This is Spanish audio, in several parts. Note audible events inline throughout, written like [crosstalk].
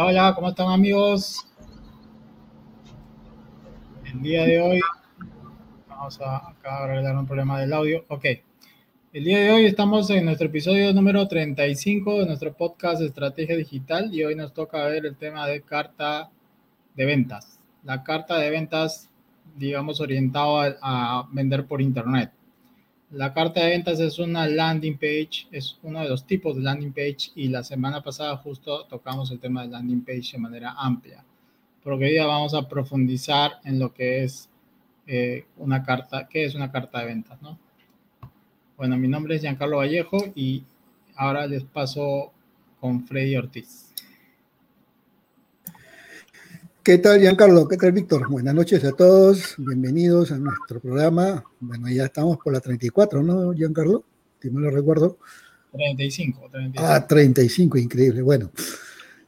Hola, hola, ¿cómo están amigos? El día de hoy, vamos a acá arreglar un problema del audio. Ok, el día de hoy estamos en nuestro episodio número 35 de nuestro podcast Estrategia Digital y hoy nos toca ver el tema de carta de ventas. La carta de ventas, digamos, orientado a, a vender por Internet. La carta de ventas es una landing page, es uno de los tipos de landing page y la semana pasada justo tocamos el tema de landing page de manera amplia. Porque hoy día vamos a profundizar en lo que es eh, una carta, qué es una carta de ventas, ¿no? Bueno, mi nombre es Giancarlo Vallejo y ahora les paso con Freddy Ortiz. ¿Qué tal, Giancarlo? ¿Qué tal, Víctor? Buenas noches a todos. Bienvenidos a nuestro programa. Bueno, ya estamos por la 34, ¿no, Giancarlo? Si no lo recuerdo. 35, 35. Ah, 35, increíble. Bueno,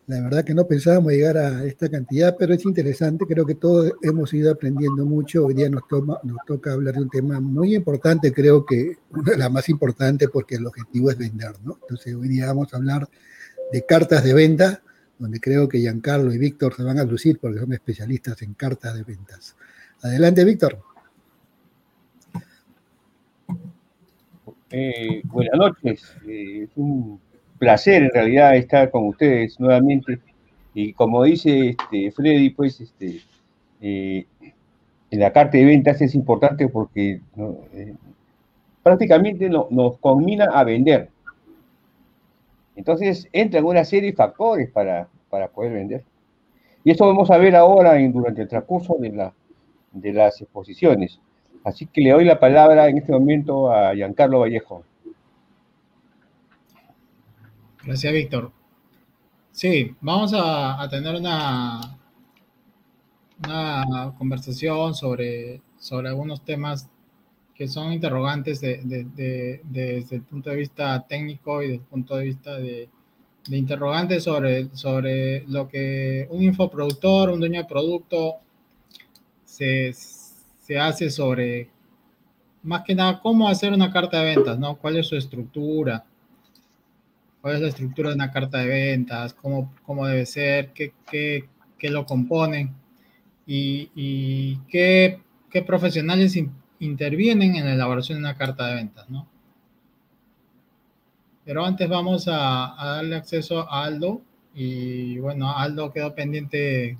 la verdad que no pensábamos llegar a esta cantidad, pero es interesante. Creo que todos hemos ido aprendiendo mucho. Hoy día nos, toma, nos toca hablar de un tema muy importante, creo que una de las más importantes porque el objetivo es vender, ¿no? Entonces, hoy día vamos a hablar de cartas de venta donde creo que Giancarlo y Víctor se van a lucir porque son especialistas en cartas de ventas. Adelante, Víctor. Eh, buenas noches. Eh, es un placer en realidad estar con ustedes nuevamente. Y como dice este, Freddy, pues este, eh, en la carta de ventas es importante porque prácticamente nos combina a vender. Entonces entran una serie de factores para, poder vender. Y esto vamos a ver ahora durante el transcurso de, la, de las exposiciones. Así que le doy la palabra en este momento a Giancarlo Vallejo. Gracias, Víctor. Sí, vamos a, tener una, una conversación sobre, sobre algunos temas que son interrogantes desde el punto de vista técnico y desde el punto de vista de, interrogantes sobre, sobre lo que un infoproductor, un dueño de producto se, hace sobre, más que nada, cómo hacer una carta de ventas, ¿no? ¿Cuál es su estructura? ¿Cuál es la estructura de una carta de ventas? ¿Cómo, cómo debe ser? ¿Qué, qué, lo componen? ¿Y, y qué, qué profesionales intervienen en la elaboración de una carta de ventas, ¿no? Pero antes vamos a, darle acceso a Aldo. Y bueno, Aldo quedó pendiente,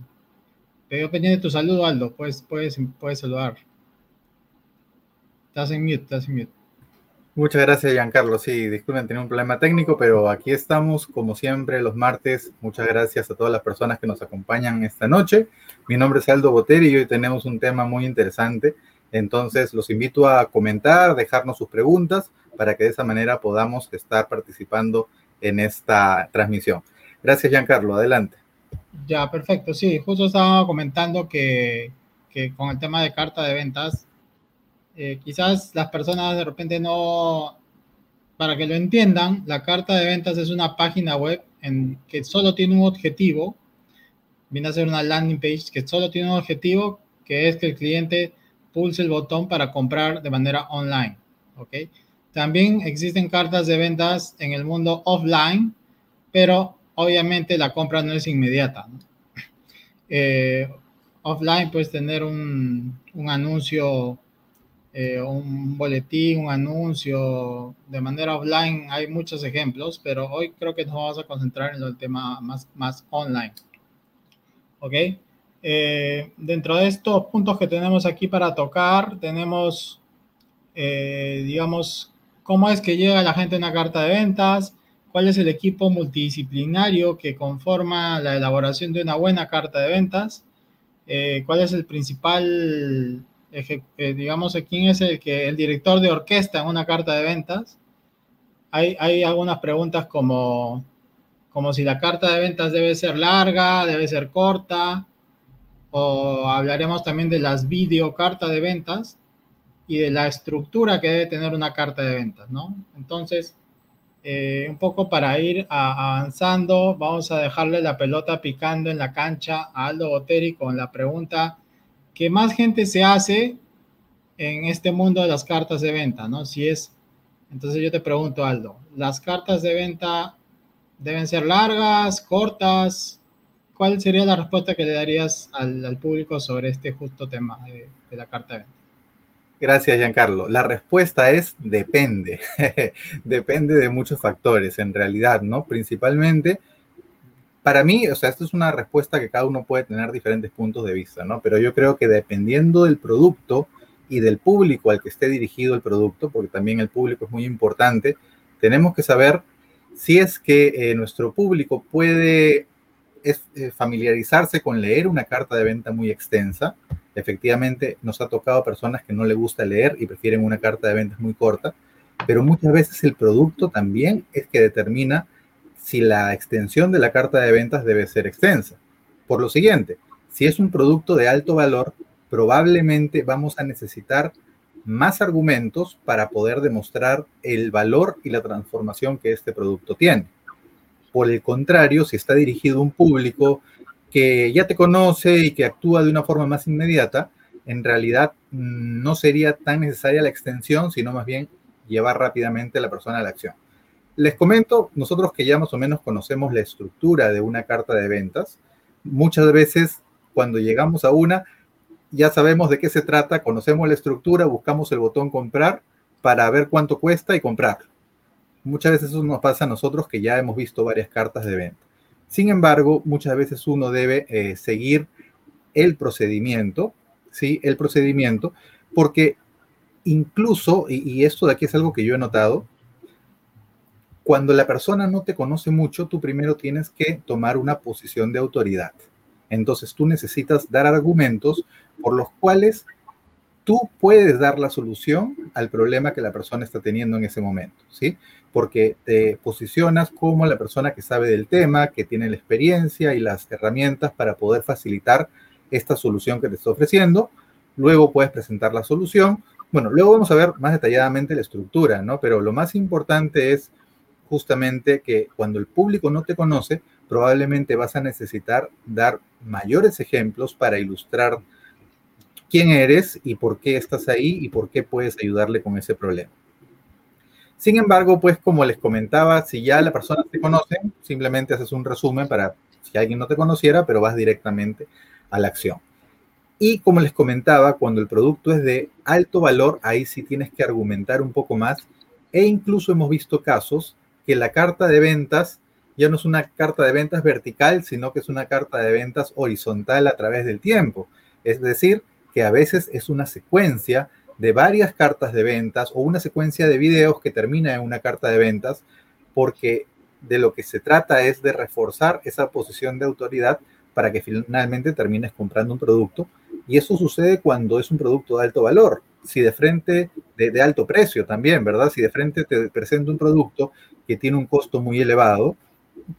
quedó pendiente tu saludo, Aldo. Puedes, puedes, puedes saludar. Estás en mute, estás en mute. Muchas gracias, Giancarlo. Sí, disculpen, tenía un problema técnico, pero aquí estamos, como siempre, los martes. Muchas gracias a todas las personas que nos acompañan esta noche. Mi nombre es Aldo Boteri y hoy tenemos un tema muy interesante entonces, los invito a comentar, dejarnos sus preguntas para que de esa manera podamos estar participando en esta transmisión. Gracias, Giancarlo. Adelante. Ya, perfecto. Sí, justo estaba comentando que, con el tema de carta de ventas, eh, quizás las personas de repente no, para que lo entiendan, la carta de ventas es una página web en que solo tiene un objetivo, viene a ser una landing page que solo tiene un objetivo, que es que el cliente pulse el botón para comprar de manera online. ¿ok? También existen cartas de ventas en el mundo offline, pero obviamente la compra no es inmediata. [laughs] Eh, offline puedes tener un, anuncio, eh, un boletín, un anuncio de manera offline. Hay muchos ejemplos, pero hoy creo que nos vamos a concentrar en el tema más, más online. ¿Ok? Eh, dentro de estos puntos que tenemos aquí para tocar, tenemos, eh, digamos, cómo es que llega la gente a una carta de ventas, cuál es el equipo multidisciplinario que conforma la elaboración de una buena carta de ventas, eh, cuál es el principal, digamos, quién es el, que, el director de orquesta en una carta de ventas. Hay, hay algunas preguntas como, como si la carta de ventas debe ser larga, debe ser corta, o hablaremos también de las videocartas de ventas y de la estructura que debe tener una carta de ventas, ¿no? Entonces, eh, un poco para ir avanzando, vamos a dejarle la pelota picando en la cancha a Aldo Boteri con la pregunta ¿qué más gente se hace en este mundo de las cartas de venta, ¿no? Si es, entonces yo te pregunto, Aldo, ¿las cartas de venta deben ser largas, cortas, ¿cuál sería la respuesta que le darías al, público sobre este justo tema de, la carta de venta? Gracias, Giancarlo. La respuesta es depende. [laughs] depende de muchos factores, en realidad, ¿no? Principalmente, para mí, o sea, esto es una respuesta que cada uno puede tener diferentes puntos de vista, ¿no? Pero yo creo que dependiendo del producto y del público al que esté dirigido el producto, porque también el público es muy importante, tenemos que saber si es que eh, nuestro público puede es, eh, familiarizarse con leer una carta de venta muy extensa. Efectivamente, nos ha tocado personas que no le gusta leer y prefieren una carta de ventas muy corta, pero muchas veces el producto también es que determina si la extensión de la carta de ventas debe ser extensa. Por lo siguiente, si es un producto de alto valor, probablemente vamos a necesitar más argumentos para poder demostrar el valor y la transformación que este producto tiene. Por el contrario, si está dirigido a un público que ya te conoce y que actúa de una forma más inmediata, en realidad mm, no sería tan necesaria la extensión, sino más bien llevar rápidamente a la persona a la acción. Les comento, nosotros que ya más o menos conocemos la estructura de una carta de ventas, muchas veces cuando llegamos a una, ya sabemos de qué se trata, conocemos la estructura, buscamos el botón comprar para ver cuánto cuesta y comprar. Muchas veces eso nos pasa a nosotros que ya hemos visto varias cartas de venta. Sin embargo, muchas veces uno debe eh, seguir el procedimiento, ¿sí? El procedimiento, porque incluso, y, y esto de aquí es algo que yo he notado, cuando la persona no te conoce mucho, tú primero tienes que tomar una posición de autoridad. Entonces tú necesitas dar argumentos por los cuales tú puedes dar la solución al problema que la persona está teniendo en ese momento, ¿sí? Porque te posicionas como la persona que sabe del tema, que tiene la experiencia y las herramientas para poder facilitar esta solución que te está ofreciendo. Luego puedes presentar la solución. Bueno, luego vamos a ver más detalladamente la estructura, ¿no? Pero lo más importante es justamente que cuando el público no te conoce, probablemente vas a necesitar dar mayores ejemplos para ilustrar quién eres y por qué estás ahí y por qué puedes ayudarle con ese problema. Sin embargo, pues como les comentaba, si ya la persona te conoce, simplemente haces un resumen para si alguien no te conociera, pero vas directamente a la acción. Y como les comentaba, cuando el producto es de alto valor, ahí sí tienes que argumentar un poco más. E incluso hemos visto casos que la carta de ventas ya no es una carta de ventas vertical, sino que es una carta de ventas horizontal a través del tiempo. Es decir, que a veces es una secuencia de varias cartas de ventas o una secuencia de videos que termina en una carta de ventas, porque de lo que se trata es de reforzar esa posición de autoridad para que finalmente termines comprando un producto. Y eso sucede cuando es un producto de alto valor. Si de frente, de, alto precio también, ¿verdad? Si de frente te presenta un producto que tiene un costo muy elevado,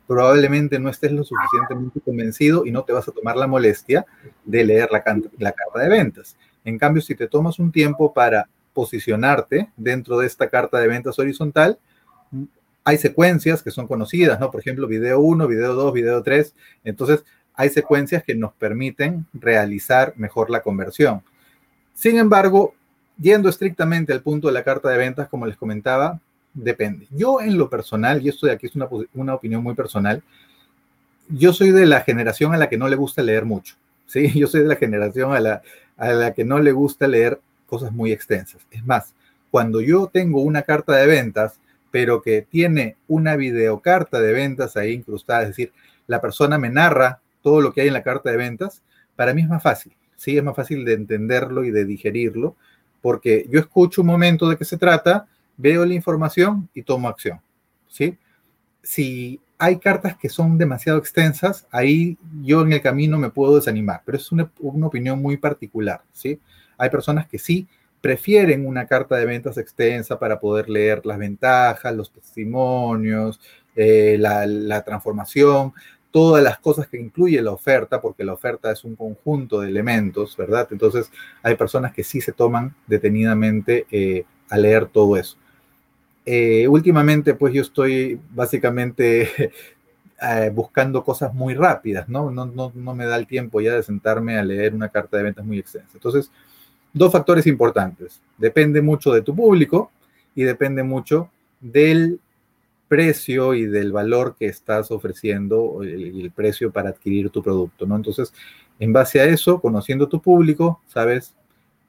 probablemente no estés lo suficientemente convencido y no te vas a tomar la molestia de leer la, carta de ventas. En cambio, si te tomas un tiempo para posicionarte dentro de esta carta de ventas horizontal, hay secuencias que son conocidas, ¿no? Por ejemplo, video 1, video 2, video 3. Entonces, hay secuencias que nos permiten realizar mejor la conversión. Sin embargo, yendo estrictamente al punto de la carta de ventas, como les comentaba, depende. Yo en lo personal, y esto de aquí es una, una, opinión muy personal, yo soy de la generación a la que no le gusta leer mucho, ¿sí? [laughs] Yo soy de la generación a la, a la que no le gusta leer cosas muy extensas. Es más, cuando yo tengo una carta de ventas, pero que tiene una videocarta de ventas ahí incrustada, es decir, la persona me narra todo lo que hay en la carta de ventas, para mí es más fácil, sí, es más fácil de entenderlo y de digerirlo, porque yo escucho un momento de qué se trata, veo la información y tomo acción. ¿sí? Si hay cartas que son demasiado extensas, ahí yo en el camino me puedo desanimar, pero es una, opinión muy particular. ¿sí? Hay personas que sí prefieren una carta de ventas extensa para poder leer las ventajas, los testimonios, eh, la, la, transformación, todas las cosas que incluye la oferta, porque la oferta es un conjunto de elementos, ¿verdad? Entonces hay personas que sí se toman detenidamente eh, a leer todo eso. Eh, últimamente, pues yo estoy básicamente [laughs] eh, buscando cosas muy rápidas, ¿no? No, ¿no? no me da el tiempo ya de sentarme a leer una carta de ventas muy extensa. Entonces, dos factores importantes. Depende mucho de tu público y depende mucho del precio y del valor que estás ofreciendo el, precio para adquirir tu producto, ¿no? Entonces, en base a eso, conociendo tu público, sabes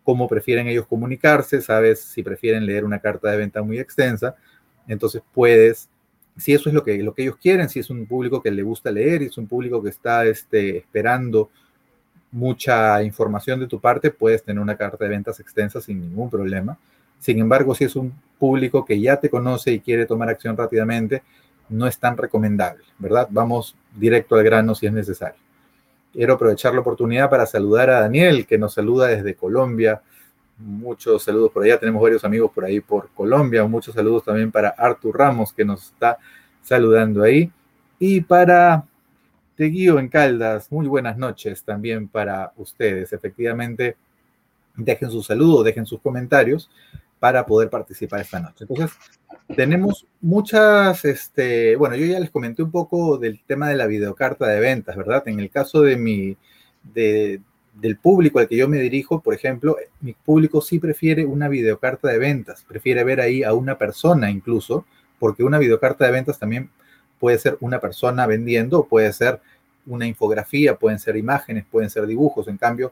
cómo prefieren ellos comunicarse, sabes si prefieren leer una carta de venta muy extensa, entonces puedes, si eso es lo que, lo que ellos quieren, si es un público que le gusta leer y es un público que está este, esperando mucha información de tu parte, puedes tener una carta de ventas extensa sin ningún problema. Sin embargo, si es un público que ya te conoce y quiere tomar acción rápidamente, no es tan recomendable, ¿verdad? Vamos directo al grano si es necesario. Quiero aprovechar la oportunidad para saludar a Daniel, que nos saluda desde Colombia. Muchos saludos por allá. Tenemos varios amigos por ahí por Colombia. Muchos saludos también para Artur Ramos, que nos está saludando ahí. Y para Te Guío en Caldas, muy buenas noches también para ustedes. Efectivamente, dejen sus saludos, dejen sus comentarios para poder participar esta noche. Entonces, tenemos muchas, este, bueno, yo ya les comenté un poco del tema de la videocarta de ventas, ¿verdad? En el caso de mi, de, del público al que yo me dirijo, por ejemplo, mi público sí prefiere una videocarta de ventas, prefiere ver ahí a una persona incluso, porque una videocarta de ventas también puede ser una persona vendiendo, puede ser una infografía, pueden ser imágenes, pueden ser dibujos. En cambio,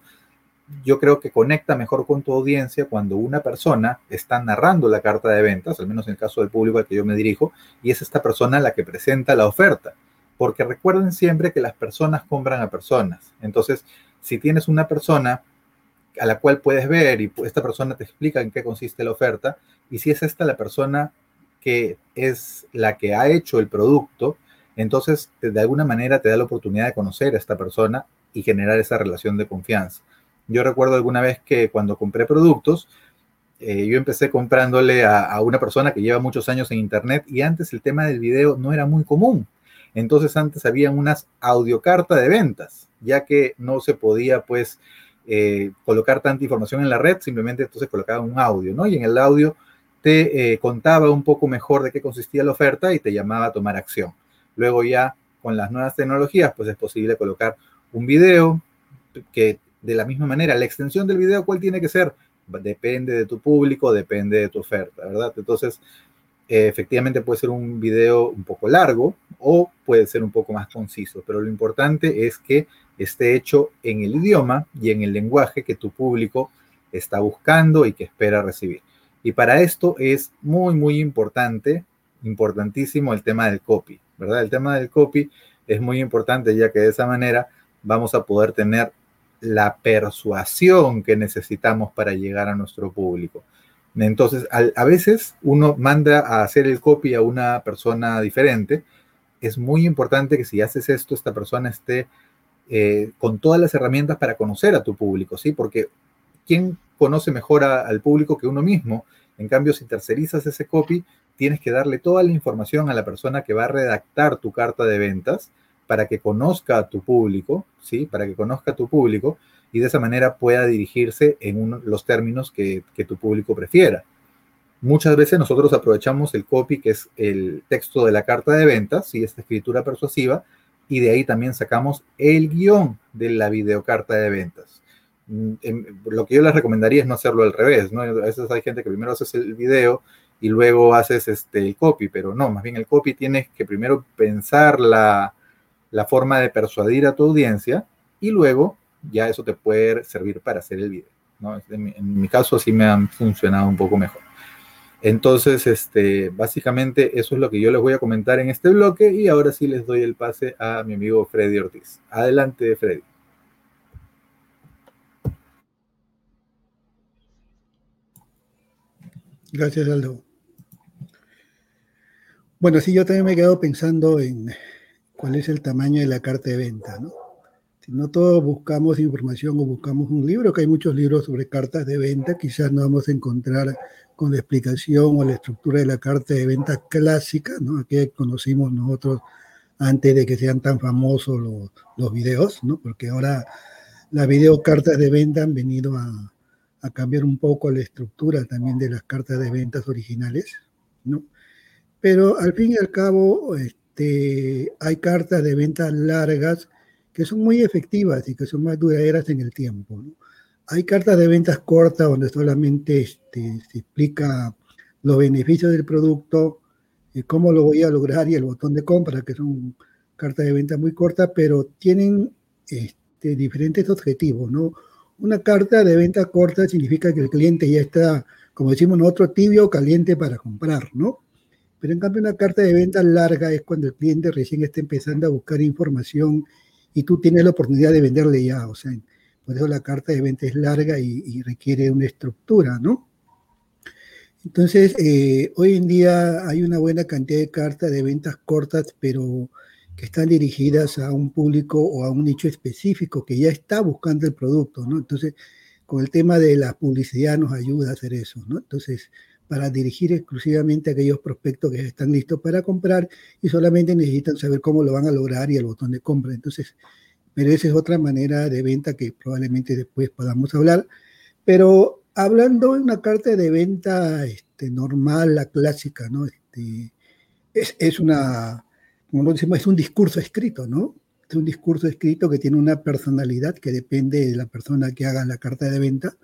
yo creo que conecta mejor con tu audiencia cuando una persona está narrando la carta de ventas, al menos en el caso del público al que yo me dirijo, y es esta persona la que presenta la oferta. Porque recuerden siempre que las personas compran a personas. Entonces, si tienes una persona a la cual puedes ver y esta persona te explica en qué consiste la oferta, y si es esta la persona que es la que ha hecho el producto, entonces de alguna manera te da la oportunidad de conocer a esta persona y generar esa relación de confianza. Yo recuerdo alguna vez que cuando compré productos, eh, yo empecé comprándole a, una persona que lleva muchos años en Internet y antes el tema del video no era muy común. Entonces antes había unas audiocartas de ventas, ya que no se podía pues eh, colocar tanta información en la red, simplemente entonces colocaba un audio, ¿no? Y en el audio te eh, contaba un poco mejor de qué consistía la oferta y te llamaba a tomar acción. Luego ya con las nuevas tecnologías pues es posible colocar un video que de la misma manera, la extensión del video, ¿cuál tiene que ser? Depende de tu público, depende de tu oferta, ¿verdad? Entonces, eh, efectivamente puede ser un video un poco largo o puede ser un poco más conciso, pero lo importante es que esté hecho en el idioma y en el lenguaje que tu público está buscando y que espera recibir. Y para esto es muy, muy importante, importantísimo el tema del copy, ¿verdad? El tema del copy es muy importante ya que de esa manera vamos a poder tener la persuasión que necesitamos para llegar a nuestro público. Entonces, a, veces uno manda a hacer el copy a una persona diferente. Es muy importante que si haces esto, esta persona esté eh, con todas las herramientas para conocer a tu público, ¿sí? Porque ¿quién conoce mejor al público que uno mismo? En cambio, si tercerizas ese copy, tienes que darle toda la información a la persona que va a redactar tu carta de ventas para que conozca a tu público, ¿sí? Para que conozca a tu público y de esa manera pueda dirigirse en los términos que, tu público prefiera. Muchas veces nosotros aprovechamos el copy, que es el texto de la carta de ventas, y esta escritura persuasiva, y de ahí también sacamos el guion de la videocarta de ventas. Mm, lo que yo les recomendaría es no hacerlo al revés, ¿no? A veces hay gente que primero haces el video y luego haces este, el copy, pero no, más bien el copy tienes que primero pensar la, la forma de persuadir a tu audiencia y luego ya eso te puede servir para hacer el video. ¿no? En, mi, caso así me han funcionado un poco mejor. Entonces, este, básicamente eso es lo que yo les voy a comentar en este bloque y ahora sí les doy el pase a mi amigo Freddy Ortiz. Adelante, Freddy. Gracias, Aldo. Bueno, sí, yo también me he quedado pensando en, cuál es el tamaño de la carta de venta, ¿no? Si no todos buscamos información o buscamos un libro, que hay muchos libros sobre cartas de venta, quizás no vamos a encontrar con la explicación o la estructura de la carta de venta clásica, ¿no? Que conocimos nosotros antes de que sean tan famosos los, los videos, ¿no? Porque ahora las videocartas de venta han venido a, a cambiar un poco la estructura también de las cartas de ventas originales, ¿no? Pero al fin y al cabo, este, hay cartas de ventas largas que son muy efectivas y que son más duraderas en el tiempo. Hay cartas de ventas cortas donde solamente este, se explica los beneficios del producto, cómo lo voy a lograr y el botón de compra, que son cartas de venta muy cortas, pero tienen este, diferentes objetivos, ¿no? Una carta de venta corta significa que el cliente ya está, como decimos nosotros, tibio o caliente para comprar, ¿no? Pero en cambio una carta de venta larga es cuando el cliente recién está empezando a buscar información y tú tienes la oportunidad de venderle ya, o sea, por eso la carta de venta es larga y, requiere una estructura, ¿no? Entonces, eh, hoy en día hay una buena cantidad de cartas de ventas cortas, pero que están dirigidas a un público o a un nicho específico que ya está buscando el producto, ¿no? Entonces, con el tema de la publicidad nos ayuda a hacer eso, ¿no? Entonces, para dirigir exclusivamente a aquellos prospectos que están listos para comprar y solamente necesitan saber cómo lo van a lograr y el botón de compra. Entonces, pero esa es otra manera de venta que probablemente después podamos hablar. Pero hablando de una carta de venta este, normal, la clásica, ¿no? Este, es, es una como decimos, es un discurso escrito, ¿no? Es un discurso escrito que tiene una personalidad que depende de la persona que haga la carta de venta.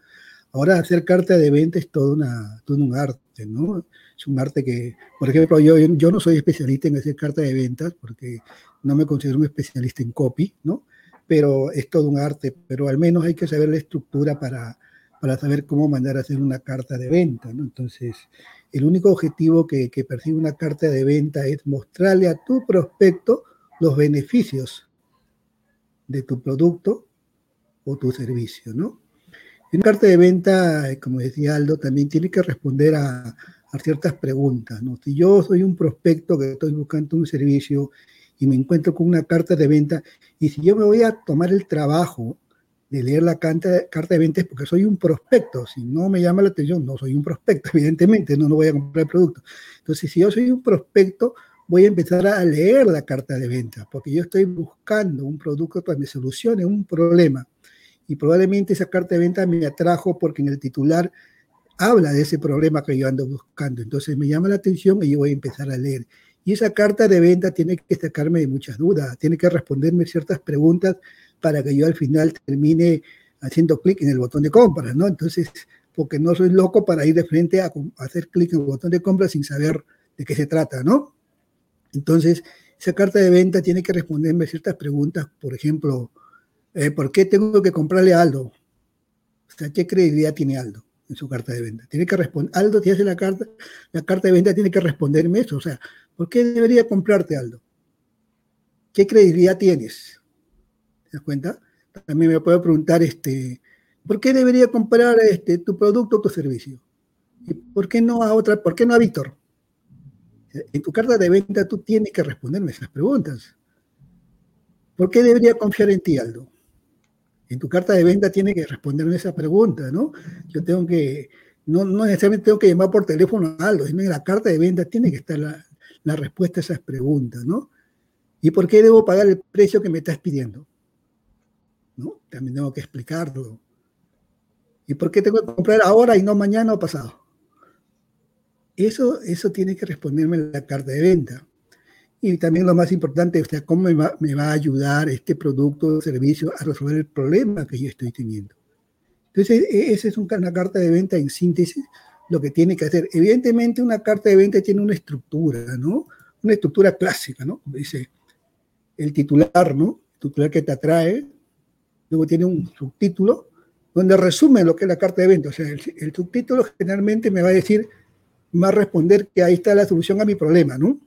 Ahora, hacer carta de venta es todo, una, todo un arte, ¿no? Es un arte que, por ejemplo, yo, yo no soy especialista en hacer carta de ventas porque no me considero un especialista en copy, ¿no? Pero es todo un arte, pero al menos hay que saber la estructura para, para saber cómo mandar a hacer una carta de venta, ¿no? Entonces, el único objetivo que, percibe una carta de venta es mostrarle a tu prospecto los beneficios de tu producto o tu servicio, ¿no? Una carta de venta, como decía Aldo, también tiene que responder a, a ciertas preguntas, ¿no? Si yo soy un prospecto que estoy buscando un servicio y me encuentro con una carta de venta, y si yo me voy a tomar el trabajo de leer la carta, de ventas porque soy un prospecto. Si no me llama la atención, no soy un prospecto, [laughs] evidentemente, no, no voy a comprar el producto. Entonces, si yo soy un prospecto, voy a empezar a leer la carta de venta, porque yo estoy buscando un producto que me solucione un problema. Y probablemente esa carta de venta me atrajo porque en el titular habla de ese problema que yo ando buscando. Entonces me llama la atención y yo voy a empezar a leer. Y esa carta de venta tiene que sacarme de muchas dudas, tiene que responderme ciertas preguntas para que yo al final termine haciendo clic en el botón de compra, ¿no? Entonces, porque no soy loco para ir de frente a, hacer clic en el botón de compra sin saber de qué se trata, ¿no? Entonces, esa carta de venta tiene que responderme ciertas preguntas, por ejemplo, eh, ¿por qué tengo que comprarle a Aldo? O sea, ¿qué credibilidad tiene Aldo en su carta de venta? Tiene que responder, Aldo te hace la carta, la carta de venta tiene que responderme eso, o sea, ¿por qué debería comprarte Aldo? ¿Qué credibilidad tienes? ¿Te das cuenta? También me puedo preguntar, este, ¿por qué debería comprar este, tu producto o tu servicio? ¿Y por qué no a otra, por qué no a Víctor? En tu carta de venta tú tienes que responderme esas preguntas. ¿Por qué debería confiar en ti, Aldo? En tu carta de venta tiene que responderme esa pregunta, ¿no? Yo tengo que, no, no necesariamente tengo que llamar por teléfono a Aldo, sino en la carta de venta tiene que estar la, la respuesta a esas preguntas, ¿no? ¿Y por qué debo pagar el precio que me estás pidiendo? ¿no? También tengo que explicarlo. ¿Y por qué tengo que comprar ahora y no mañana o pasado? Eso, eso tiene que responderme la carta de venta. Y también lo más importante, o sea, cómo me va, me va a ayudar este producto o servicio a resolver el problema que yo estoy teniendo. Entonces, e, esa es una carta de venta en síntesis, lo que tiene que hacer. Evidentemente, una carta de venta tiene una estructura, ¿no? Una estructura clásica, ¿no? Dice el titular, ¿no? El titular que te atrae, luego tiene un subtítulo donde resume lo que es la carta de venta. O sea, el, subtítulo generalmente me va a decir, me va a responder que ahí está la solución a mi problema, ¿no?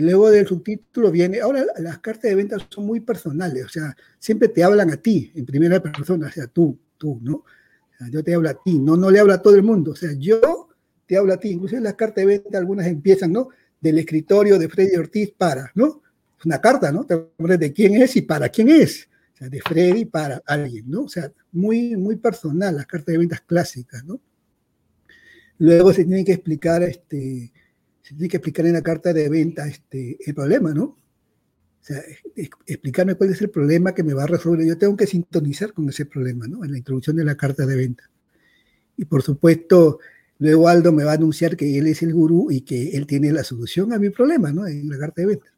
Y luego del subtítulo viene, ahora las cartas de venta son muy personales, o sea, siempre te hablan a ti, en primera persona, o sea, tú, tú, ¿no? O sea, yo te hablo a ti, no, no le hablo a todo el mundo, o sea, yo te hablo a ti. Incluso las cartas de venta, algunas empiezan, ¿no? Del escritorio de Freddy Ortiz para, ¿no? Es una carta, ¿no? Te de quién es y para quién es de Freddy para alguien, ¿no? O sea, muy, muy personal, las cartas de ventas clásicas, ¿no? Luego se tiene que explicar, este, se tiene que explicar en la carta de venta este, el problema, ¿no? O sea, explicarme cuál es el problema que me va a resolver. Yo tengo que sintonizar con ese problema, ¿no? En la introducción de la carta de venta. Y por supuesto, luego Aldo me va a anunciar que él es el gurú y que él tiene la solución a mi problema, ¿no? En la carta de venta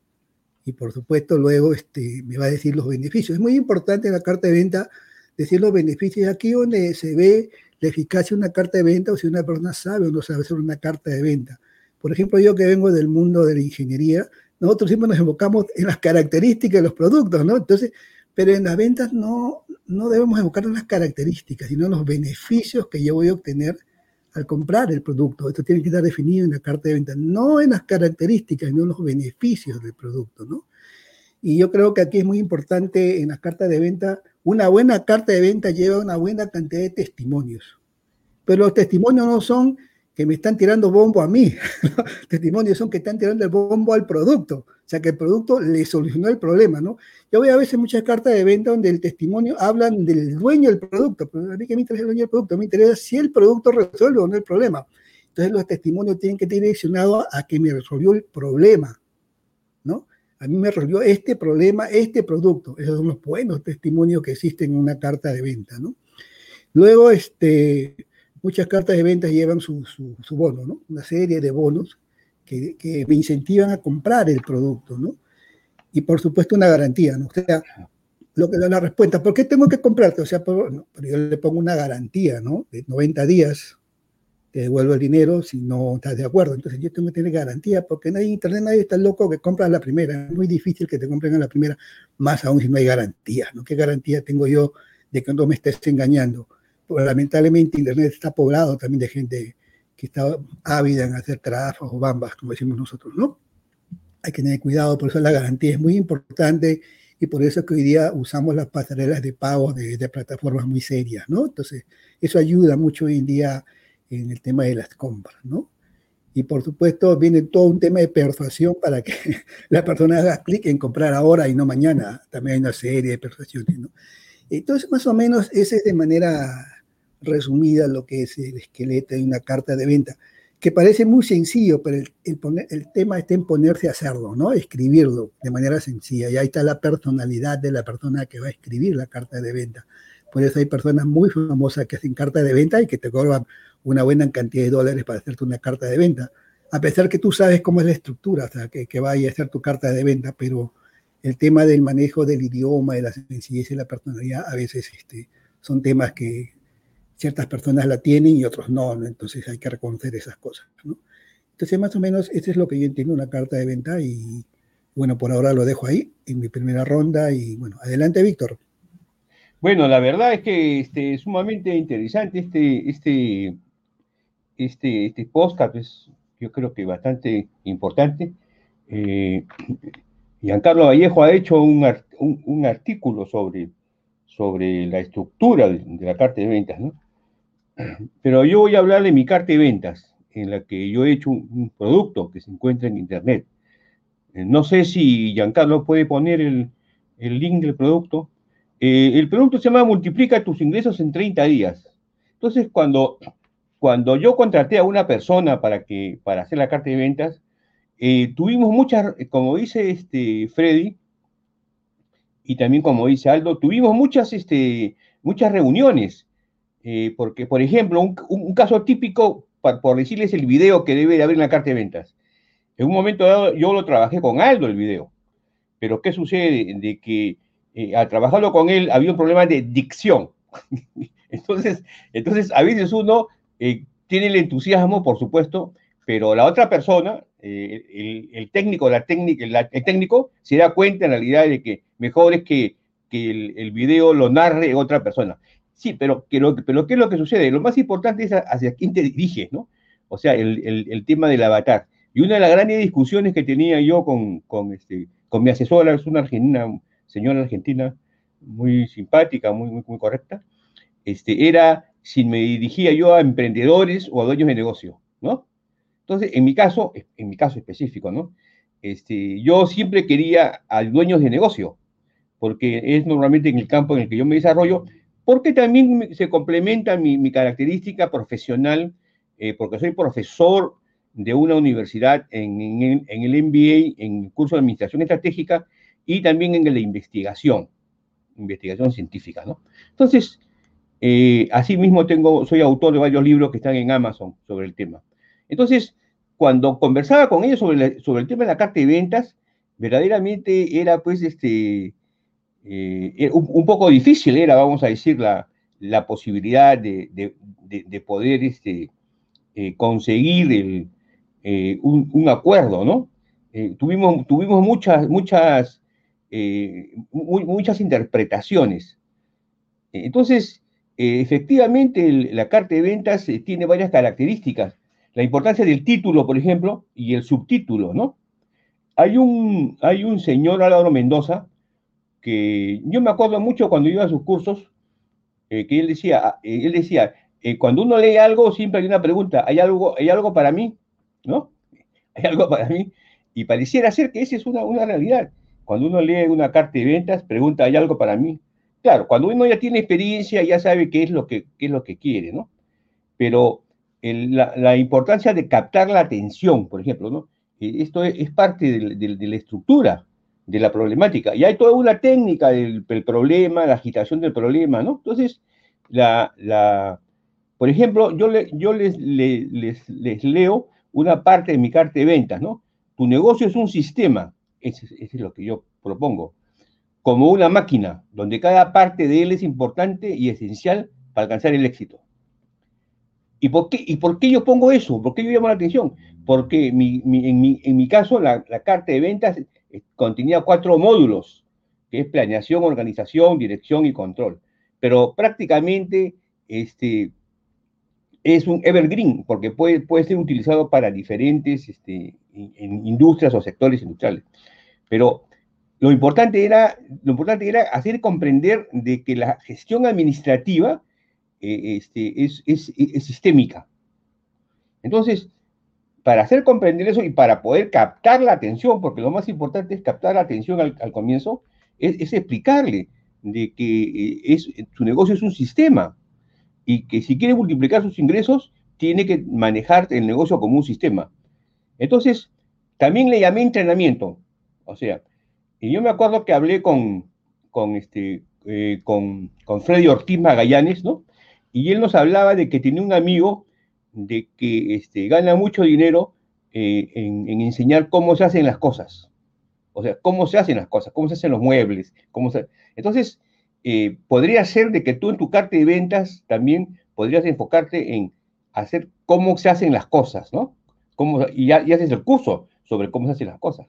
y por supuesto luego este, me va a decir los beneficios. Es muy importante en la carta de venta decir los beneficios. Aquí donde se ve la eficacia de una carta de venta o si una persona sabe o no sabe hacer una carta de venta. Por ejemplo, yo que vengo del mundo de la ingeniería, nosotros siempre nos enfocamos en las características de los productos, ¿no? Entonces, pero en las ventas no, no debemos enfocar en las características, sino en los beneficios que yo voy a obtener al comprar el producto. Esto tiene que estar definido en la carta de venta, no en las características, sino en los beneficios del producto, ¿no? Y yo creo que aquí es muy importante en las cartas de venta, una buena carta de venta lleva una buena cantidad de testimonios. Pero los testimonios no son que me están tirando bombo a mí. [laughs] testimonios son que están tirando el bombo al producto. O sea, que el producto le solucionó el problema, ¿no? Yo veo a veces muchas cartas de venta donde el testimonio hablan del dueño del producto, pero a mí que me interesa el dueño del producto, me interesa si el producto resuelve o no el problema. Entonces los testimonios tienen que estar direccionados a que me resolvió el problema, ¿no? A mí me resolvió este problema, este producto. Esos son los buenos testimonios que existen en una carta de venta, ¿no? Luego, este, muchas cartas de venta llevan su, su, bono, ¿no? Una serie de bonos que, que, me incentivan a comprar el producto, ¿no? Y por supuesto una garantía, ¿no? O sea, lo que da la respuesta, ¿por qué tengo que comprarte? O sea, pero yo le pongo una garantía, ¿no? De 90 días, te devuelvo el dinero si no estás de acuerdo. Entonces yo tengo que tener garantía, porque en internet nadie está loco que compra a la primera. Es muy difícil que te compren a la primera, más aún si no hay garantía, ¿no? ¿Qué garantía tengo yo de que no me estés engañando? Lamentablemente Internet está poblado también de gente que está ávida en hacer trabajos o bambas, como decimos nosotros, ¿no? Hay que tener cuidado, por eso la garantía es muy importante y por eso que hoy día usamos las pasarelas de pago de, de plataformas muy serias, ¿no? Entonces, eso ayuda mucho hoy en día en el tema de las compras, ¿no? Y por supuesto viene todo un tema de persuasión para que [laughs] la persona haga clic en comprar ahora y no mañana. También hay una serie de persuasiones, ¿no? Entonces, más o menos, ese es de manera resumida lo que es el esqueleto de una carta de venta, que parece muy sencillo, pero el, tema está en ponerse a hacerlo, ¿no? Escribirlo de manera sencilla. Y ahí está la personalidad de la persona que va a escribir la carta de venta. Por eso hay personas muy famosas que hacen carta de venta y que te cobran una buena cantidad de dólares para hacerte una carta de venta. A pesar que tú sabes cómo es la estructura, o sea, que, que vaya a hacer tu carta de venta, pero el tema del manejo del idioma, de la sencillez y la personalidad, a veces este, son temas que ciertas personas la tienen y otros no, entonces hay que reconocer esas cosas. ¿no? Entonces, más o menos, eso es lo que yo entiendo una carta de venta y bueno, por ahora lo dejo ahí en mi primera ronda y bueno, adelante Víctor. Bueno, la verdad es que este, es sumamente interesante este, este, este, este podcast, es yo creo que bastante importante. Eh, Giancarlo Vallejo ha hecho un, un, artículo sobre, sobre la estructura de, de la carta de ventas, ¿no? Pero yo voy a hablar de mi carta de ventas, en la que yo he hecho un, producto que se encuentra en Internet. Eh, no sé si Giancarlo puede poner el, el link del producto. Eh, el producto se llama Multiplica tus ingresos en 30 días. Entonces, cuando, cuando yo contraté a una persona para, que, para hacer la carta de ventas, eh, tuvimos muchas, como dice este Freddy, y también como dice Aldo, tuvimos muchas, este, muchas reuniones eh, porque, por ejemplo, un, caso típico, por, decirles el video que debe de haber en la carta de ventas. En un momento dado yo lo trabajé con Aldo el video, pero ¿qué sucede? De que eh, al trabajarlo con él había un problema de dicción. [laughs] entonces, entonces, a veces uno eh, tiene el entusiasmo, por supuesto, pero la otra persona, el, técnico, la técnica, el técnico se da cuenta en realidad de que mejor es que, el, video lo narre otra persona. Sí, pero, pero, ¿qué es lo que sucede? Lo más importante es hacia quién te diriges, ¿no? O sea, el, tema del avatar. Y una de las grandes discusiones que tenía yo con, este, mi asesora, es una argentina, señora argentina, muy simpática, muy, muy, muy correcta, este, era si me dirigía yo a emprendedores o a dueños de negocio, ¿no? Entonces, en mi caso, en mi caso específico, ¿no? Este, yo siempre quería a dueños de negocio, porque es normalmente en el campo en el que yo me desarrollo, porque también se complementa mi, característica profesional, eh, porque soy profesor de una universidad en, el MBA, en el curso de Administración Estratégica, y también en de investigación, investigación científica, ¿no? Entonces, eh, asimismo tengo, soy autor de varios libros que están en Amazon sobre el tema. Entonces, cuando conversaba con ellos sobre, sobre el tema de la carta de ventas, verdaderamente era pues este, eh, un, poco difícil era, vamos a decir, la, posibilidad de, de, poder este, eh, conseguir eh, un, acuerdo, ¿no? Tuvimos, tuvimos muchas, muchas, muchas interpretaciones. Entonces, efectivamente, la carta de ventas tiene varias características. La importancia del título, por ejemplo, y el subtítulo, ¿no? Hay un, hay un señor, Álvaro Mendoza, que yo me acuerdo mucho cuando iba a sus cursos, que él decía, él decía, eh, cuando uno lee algo, siempre hay una pregunta, ¿hay algo, ¿hay algo para mí? ¿No? [laughs] ¿Hay algo para mí? Y pareciera ser que esa es una, una realidad. Cuando uno lee una carta de ventas, pregunta, ¿hay algo para mí? Claro, cuando uno ya tiene experiencia, ya sabe qué es lo que, es lo que quiere, ¿no? Pero la, importancia de captar la atención, por ejemplo, ¿no? Eh, esto es, parte de, la estructura de la problemática. Y hay toda una técnica del, problema, la agitación del problema, ¿no? Entonces, la, la, por ejemplo, yo, yo les, leo una parte de mi carta de ventas, ¿no? Tu negocio es un sistema, ese, es lo que yo propongo, como una máquina, donde cada parte de él es importante y esencial para alcanzar el éxito. ¿Y por qué, y por qué yo pongo eso? ¿Por qué yo llamo la atención? Porque en, mi, caso la, la, carta de ventas eh, contenía cuatro módulos, que es planeación, organización, dirección y control. Pero prácticamente este, es un evergreen, porque puede, puede ser utilizado para diferentes este, en, industrias o sectores industriales. Pero lo importante, era, lo importante era hacer comprender de que la gestión administrativa eh, este, es, es, es, sistémica. Entonces, para hacer comprender eso y para poder captar la atención, porque lo más importante es captar la atención al, comienzo, es, explicarle de que eh, es, su negocio es un sistema, y que si quiere multiplicar sus ingresos, tiene que manejar el negocio como un sistema. Entonces, también le llamé entrenamiento. O sea, y yo me acuerdo que hablé con, con, este, eh, con, con Freddy Ortiz Magallanes, ¿no? Y él nos hablaba de que tenía un amigo de que este, gana mucho dinero eh, en, en, enseñar cómo se hacen las cosas. O sea, cómo se hacen las cosas, cómo se hacen los muebles. Cómo se... Entonces, eh, podría ser de que tú en tu carta de ventas también podrías enfocarte en hacer cómo se hacen las cosas, ¿no? Y, ya, haces el curso sobre cómo se hacen las cosas,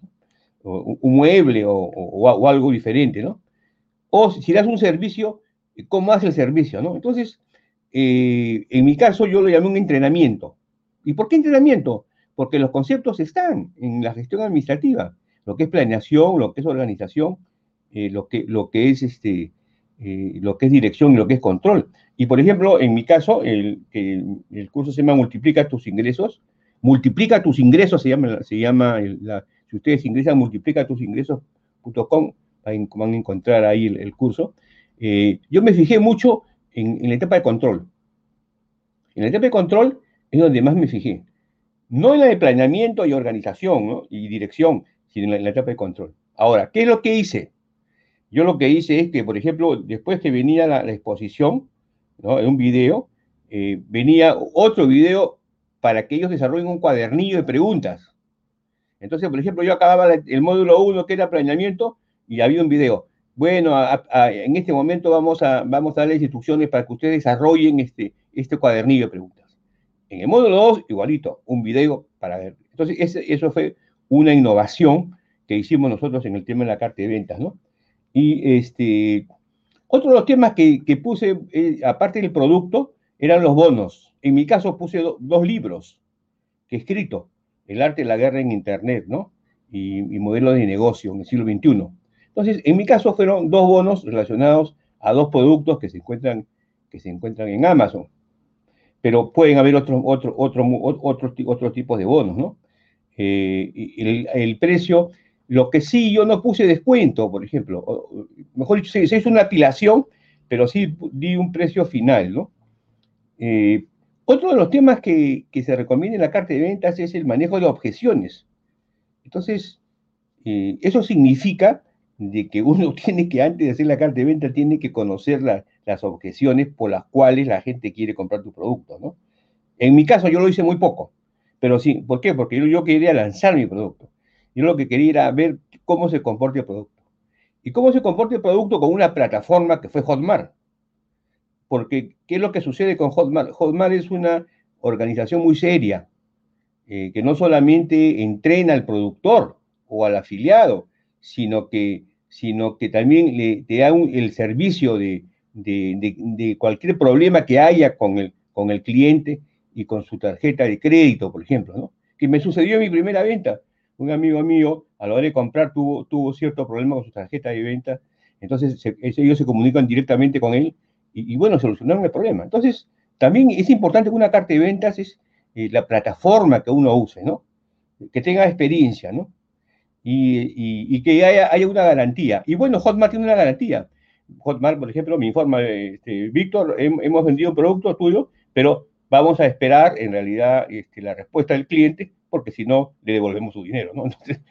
un mueble o, algo diferente, ¿no? O si das un servicio, ¿cómo hace el servicio, ¿no? Entonces, eh, en mi caso yo lo llamé un entrenamiento. ¿Y por qué entrenamiento? Porque los conceptos están en la gestión administrativa, lo que es planeación, lo que es organización, eh, lo, que, lo que es este, eh, lo que es dirección y lo que es control. Y por ejemplo, en mi caso, el, curso se llama Multiplica tus ingresos. Multiplica tus ingresos se llama, si ustedes ingresan multiplica tus ingresos.com, van a encontrar ahí el, curso. Yo me fijé mucho en, la etapa de control. En la etapa de control es donde más me fijé. No en la de planeamiento y organización y dirección, sino en la etapa de control. Ahora, ¿qué es lo que hice? Yo lo que hice es que, por ejemplo, después que venía la, exposición, ¿no? en un video, eh, venía otro video para que ellos desarrollen un cuadernillo de preguntas. Entonces, por ejemplo, yo acababa el módulo 1, que era planeamiento, y había un video. Bueno, en este momento vamos a, darles instrucciones para que ustedes desarrollen este, este cuadernillo de preguntas. En el módulo 2, igualito, un video para ver. Entonces, eso fue una innovación que hicimos nosotros en el tema de la carta de ventas, ¿no? Y este, otro de los temas que, puse, eh, aparte del producto, eran los bonos. En mi caso puse dos libros que he escrito, El arte de la guerra en Internet, ¿no? Y, modelos de negocio en el siglo XXI. Entonces, en mi caso fueron dos bonos relacionados a dos productos que se encuentran, que se encuentran en Amazon. Pero pueden haber otros otro, otro, otro, otro tipos de bonos, ¿no? Eh, el, precio lo que sí yo no puse descuento, por ejemplo, mejor dicho, se, hizo una apilación, pero sí di un precio final, ¿no? Eh, otro de los temas que, se recomienda en la carta de ventas es el manejo de objeciones. Entonces, eh, eso significa de que uno [laughs] tiene que, antes de hacer la carta de venta, tiene que conocer las objeciones por las cuales la gente quiere comprar tu producto, ¿no? En mi caso, yo lo hice muy poco, pero sí, ¿por qué? Porque yo, yo quería lanzar mi producto. Yo lo que quería era ver cómo se comporta el producto. Y cómo se comporta el producto con una plataforma que fue Hotmart. Porque, ¿qué es lo que sucede con Hotmart? Hotmart es una organización muy seria, eh, que no solamente entrena al productor o al afiliado, sino que, sino que también le, te da el servicio de, de, cualquier problema que haya con el, con el cliente y con su tarjeta de crédito, por ejemplo, ¿no? Que me sucedió en mi primera venta. Un amigo mío, a la hora de comprar, tuvo, tuvo cierto problema con su tarjeta de venta, entonces ellos se comunican directamente con él y, bueno, solucionaron el problema. Entonces, también es importante que una carta de ventas es eh, la plataforma que uno use, ¿no? Que tenga experiencia, ¿no? Y, que haya, una garantía. Y bueno, Hotmart tiene una garantía. Hotmart, por ejemplo, me informa, este, Víctor, hemos vendido un producto tuyo, pero vamos a esperar en realidad este, la respuesta del cliente, porque si no, le devolvemos su dinero, ¿no? [laughs] Entonces,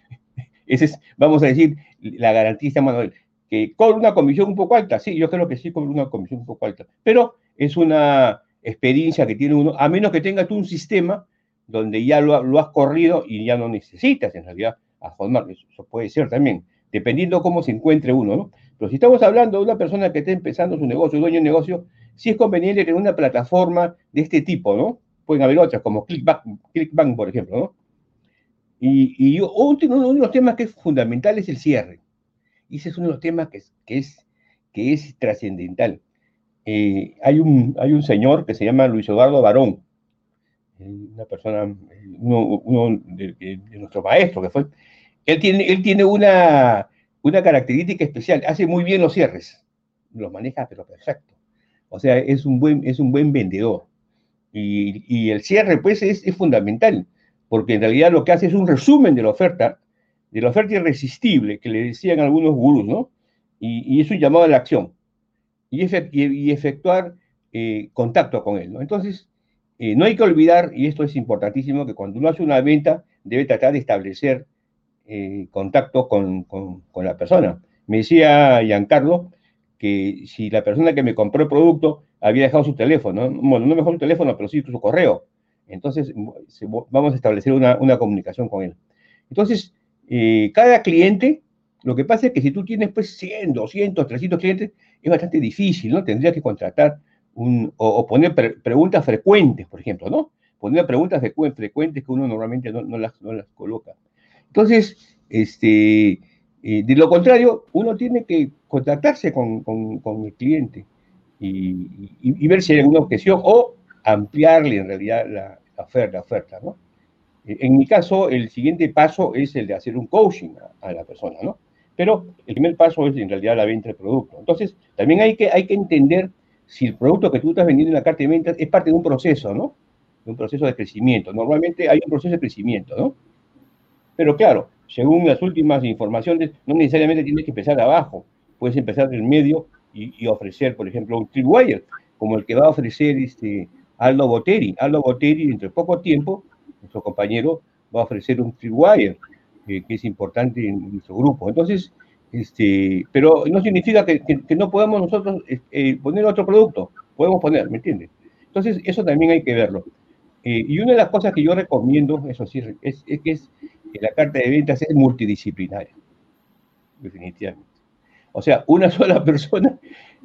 es, vamos a decir, la garantía, Manuel, que con una comisión un poco alta, sí, yo creo que sí con una comisión un poco alta, pero es una experiencia que tiene uno, a menos que tengas tú un sistema donde ya lo, lo has corrido y ya no necesitas en realidad a formar, eso puede ser también, dependiendo cómo se encuentre uno, ¿no? Pero si estamos hablando de una persona que está empezando su negocio, dueño de negocio, sí es conveniente tener una plataforma de este tipo, ¿no? Pueden haber otras, como Clickbank, por ejemplo, ¿no? Y, y uno de los temas que es fundamental es el cierre. Y ese es uno de los temas que es, que es, que es trascendental. Eh, hay, un, hay un señor que se llama Luis Eduardo Barón, una persona, uno, de, de, nuestro maestro que fue. Él tiene, una, característica especial, hace muy bien los cierres, los maneja pero perfecto. O sea, es un buen, es un buen vendedor. Y, el cierre, pues, es, fundamental, porque en realidad lo que hace es un resumen de la oferta, de la oferta irresistible, que le decían algunos gurús, ¿no? Y, y es un llamado a la acción. Y, y efectuar eh, contacto con él, ¿no? Entonces, eh, no hay que olvidar, y esto es importantísimo, que cuando uno hace una venta, debe tratar de establecer eh, contacto con, con, con, la persona. Me decía Giancarlo que si la persona que me compró el producto había dejado su teléfono, bueno, no dejó su teléfono, pero sí su correo, entonces vamos a establecer una, una comunicación con él. Entonces, eh, cada cliente, lo que pasa es que si tú tienes pues 100, 200, 300 clientes, es bastante difícil, ¿no? Tendría que contratar un, o, poner preguntas frecuentes, por ejemplo, ¿no? Poner preguntas frecuentes que uno normalmente no, las, no las coloca. Entonces, este, eh, de lo contrario, uno tiene que contactarse con, con, el cliente y, y, ver si hay alguna objeción o ampliarle en realidad la, oferta, oferta, ¿no? Eh, en mi caso, el siguiente paso es el de hacer un coaching a, a, la persona, ¿no? Pero el primer paso es en realidad la venta del producto. Entonces, también hay que, hay que entender si el producto que tú estás vendiendo en la carta de ventas es parte de un proceso, ¿no? De un proceso de crecimiento. Normalmente hay un proceso de crecimiento, ¿no? Pero claro, según las últimas informaciones, no necesariamente tienes que empezar abajo, puedes empezar del medio y, ofrecer, por ejemplo, un tripwire, como el que va a ofrecer este Aldo Botteri. Aldo Botteri, dentro de poco tiempo, nuestro compañero va a ofrecer un tripwire, eh, que es importante en nuestro grupo. Entonces, este, pero no significa que, no podamos nosotros eh, poner otro producto, podemos poner, ¿me entiendes? Entonces, eso también hay que verlo. Eh, y una de las cosas que yo recomiendo, eso sí, es que es que la carta de ventas es multidisciplinaria, definitivamente. O sea, una [laughs] sola persona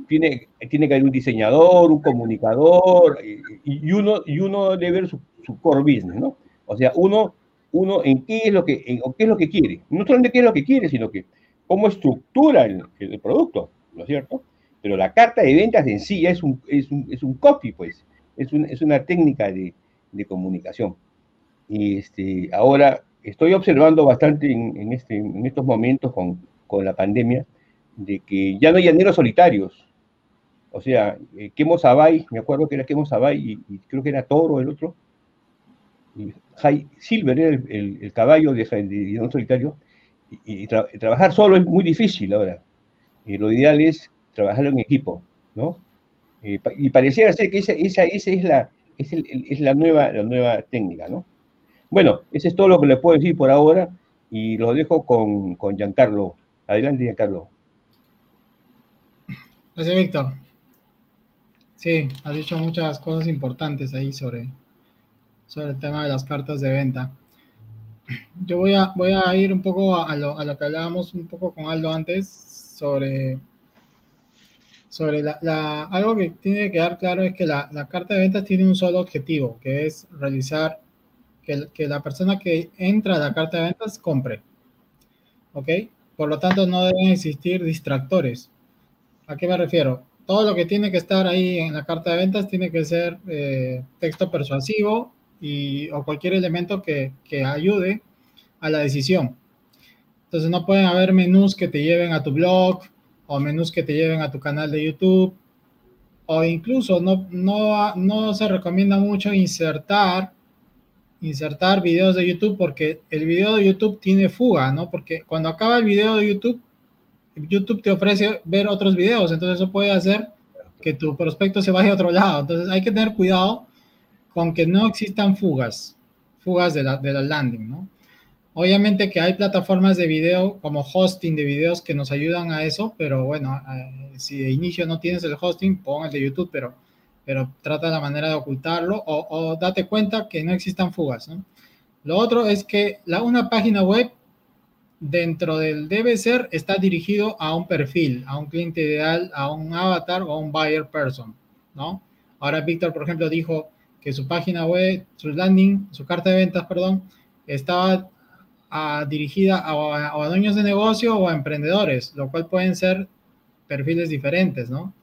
tiene, tiene que haber un diseñador, un comunicador, y, uno, y uno debe ver su, su, core business, ¿no? O sea, uno, uno en qué es lo que, en, qué es lo que quiere. No solamente qué es lo que quiere, sino que cómo estructura el, el, producto, ¿no es cierto? Pero la carta de ventas en sí es un, es un, es un copy, pues, es, un, es una técnica de, de, comunicación. Y este, ahora estoy observando bastante en, en, este, estos momentos con, la pandemia de que ya no hay llaneros solitarios. O sea, eh, Sabay, me acuerdo que era Quemo Sabay y, creo que era Toro el otro. Y High Silver era el, caballo de, de, solitario y, tra trabajar solo es muy difícil ahora. Y lo ideal es trabajarlo en equipo, ¿no? Eh, y pareciera ser que esa, esa, esa es, la, la nueva técnica, ¿no? Bueno, eso es todo lo que les puedo decir por ahora y lo dejo con, con Giancarlo. Adelante, Giancarlo. Gracias, Víctor. Sí, has dicho muchas cosas importantes ahí sobre, sobre el tema de las cartas de venta yo voy a, voy a ir un poco a lo, a lo que hablábamos un poco con Aldo antes sobre, sobre la, la, algo que tiene que quedar claro es que la, la, carta de ventas tiene un solo objetivo, que es realizar que, que la persona que entra a la carta de ventas compre. ¿Ok? Por lo tanto, no deben existir distractores. ¿A qué me refiero? Todo lo que tiene que estar ahí en la carta de ventas tiene que ser eh, texto persuasivo y, o cualquier elemento que, que ayude a la decisión. Entonces no pueden haber menús que te lleven a tu blog o menús que te lleven a tu canal de YouTube o incluso no, no, no se recomienda mucho insertar insertar videos de YouTube porque el video de YouTube tiene fuga, ¿no? Porque cuando acaba el video de YouTube, YouTube te ofrece ver otros videos, entonces eso puede hacer que tu prospecto se vaya a otro lado. Entonces hay que tener cuidado con que no existan fugas, fugas de la, de la landing, ¿no? Obviamente que hay plataformas de video como hosting de videos que nos ayudan a eso, pero bueno, si de inicio no tienes el hosting, pon el de YouTube, pero, pero trata la manera de ocultarlo o, date cuenta que no existan fugas. Lo otro es que la, una página web dentro del debe ser está dirigido a un perfil, a un cliente ideal, a un avatar o a un buyer person, ¿no? Ahora Víctor, por ejemplo, dijo que su página web, su landing, su carta de ventas, perdón, estaba dirigida a, dueños de negocio o a emprendedores, lo cual pueden ser perfiles diferentes, ¿no?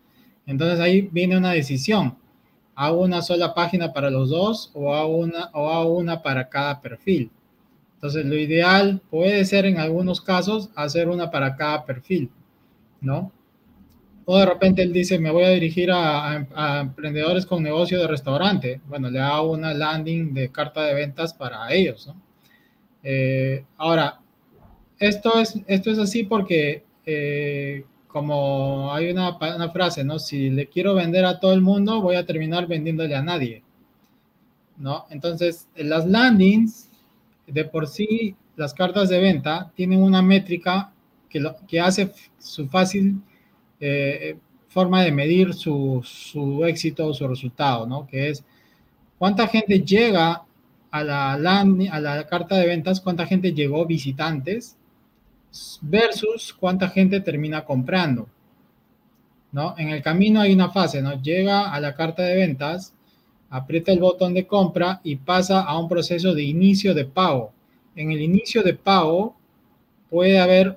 Entonces ahí viene una decisión. ¿Hago una sola página para los dos o hago una, o hago una para cada perfil? Entonces lo ideal puede ser en algunos casos hacer una para cada perfil, ¿no? O de repente él dice, me voy a dirigir a, emprendedores con negocio de restaurante. Bueno, le hago una landing de carta de ventas para ellos, ¿no? Eh, ahora, esto es, esto es así porque, eh, como hay una, una, frase, ¿no? Si le quiero vender a todo el mundo, voy a terminar vendiéndole a nadie, ¿no? Entonces, las landings, de por sí, las cartas de venta tienen una métrica que, lo, que hace su fácil eh, forma de medir su, su éxito o su resultado, ¿no? Que es cuánta gente llega a la, a la carta de ventas cuánta gente llegó visitantes versus cuánta gente termina comprando. ¿no? En el camino hay una fase, ¿no? Llega a la carta de ventas, aprieta el botón de compra y pasa a un proceso de inicio de pago. En el inicio de pago puede haber,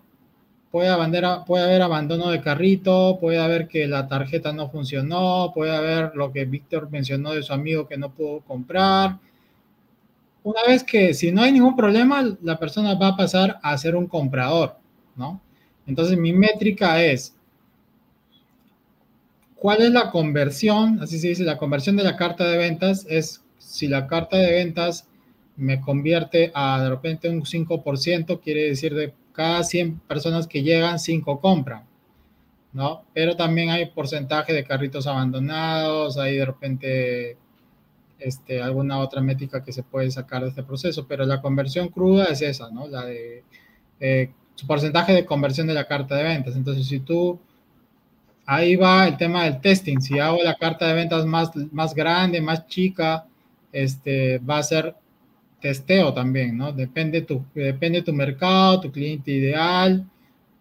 puede haber, puede haber abandono de carrito, puede haber que la tarjeta no funcionó, puede haber lo que Víctor mencionó de su amigo que no pudo comprar, una vez que si no hay ningún problema, la persona va a pasar a ser un comprador, ¿no? Entonces mi métrica es, ¿cuál es la conversión? Así se dice, la conversión de la carta de ventas es si la carta de ventas me convierte a de repente un 5%, quiere decir de cada 100 personas que llegan, 5 compran, ¿no? Pero también hay porcentaje de carritos abandonados, hay de repente este, alguna otra métrica que se puede sacar de este proceso, pero la conversión cruda es esa, ¿no? La de eh, su porcentaje de conversión de la carta de ventas. Entonces, si tú, ahí va el tema del testing, si hago la carta de ventas más, más grande, más chica, este, va a ser testeo también, ¿no? Depende tu, depende tu mercado, tu cliente ideal,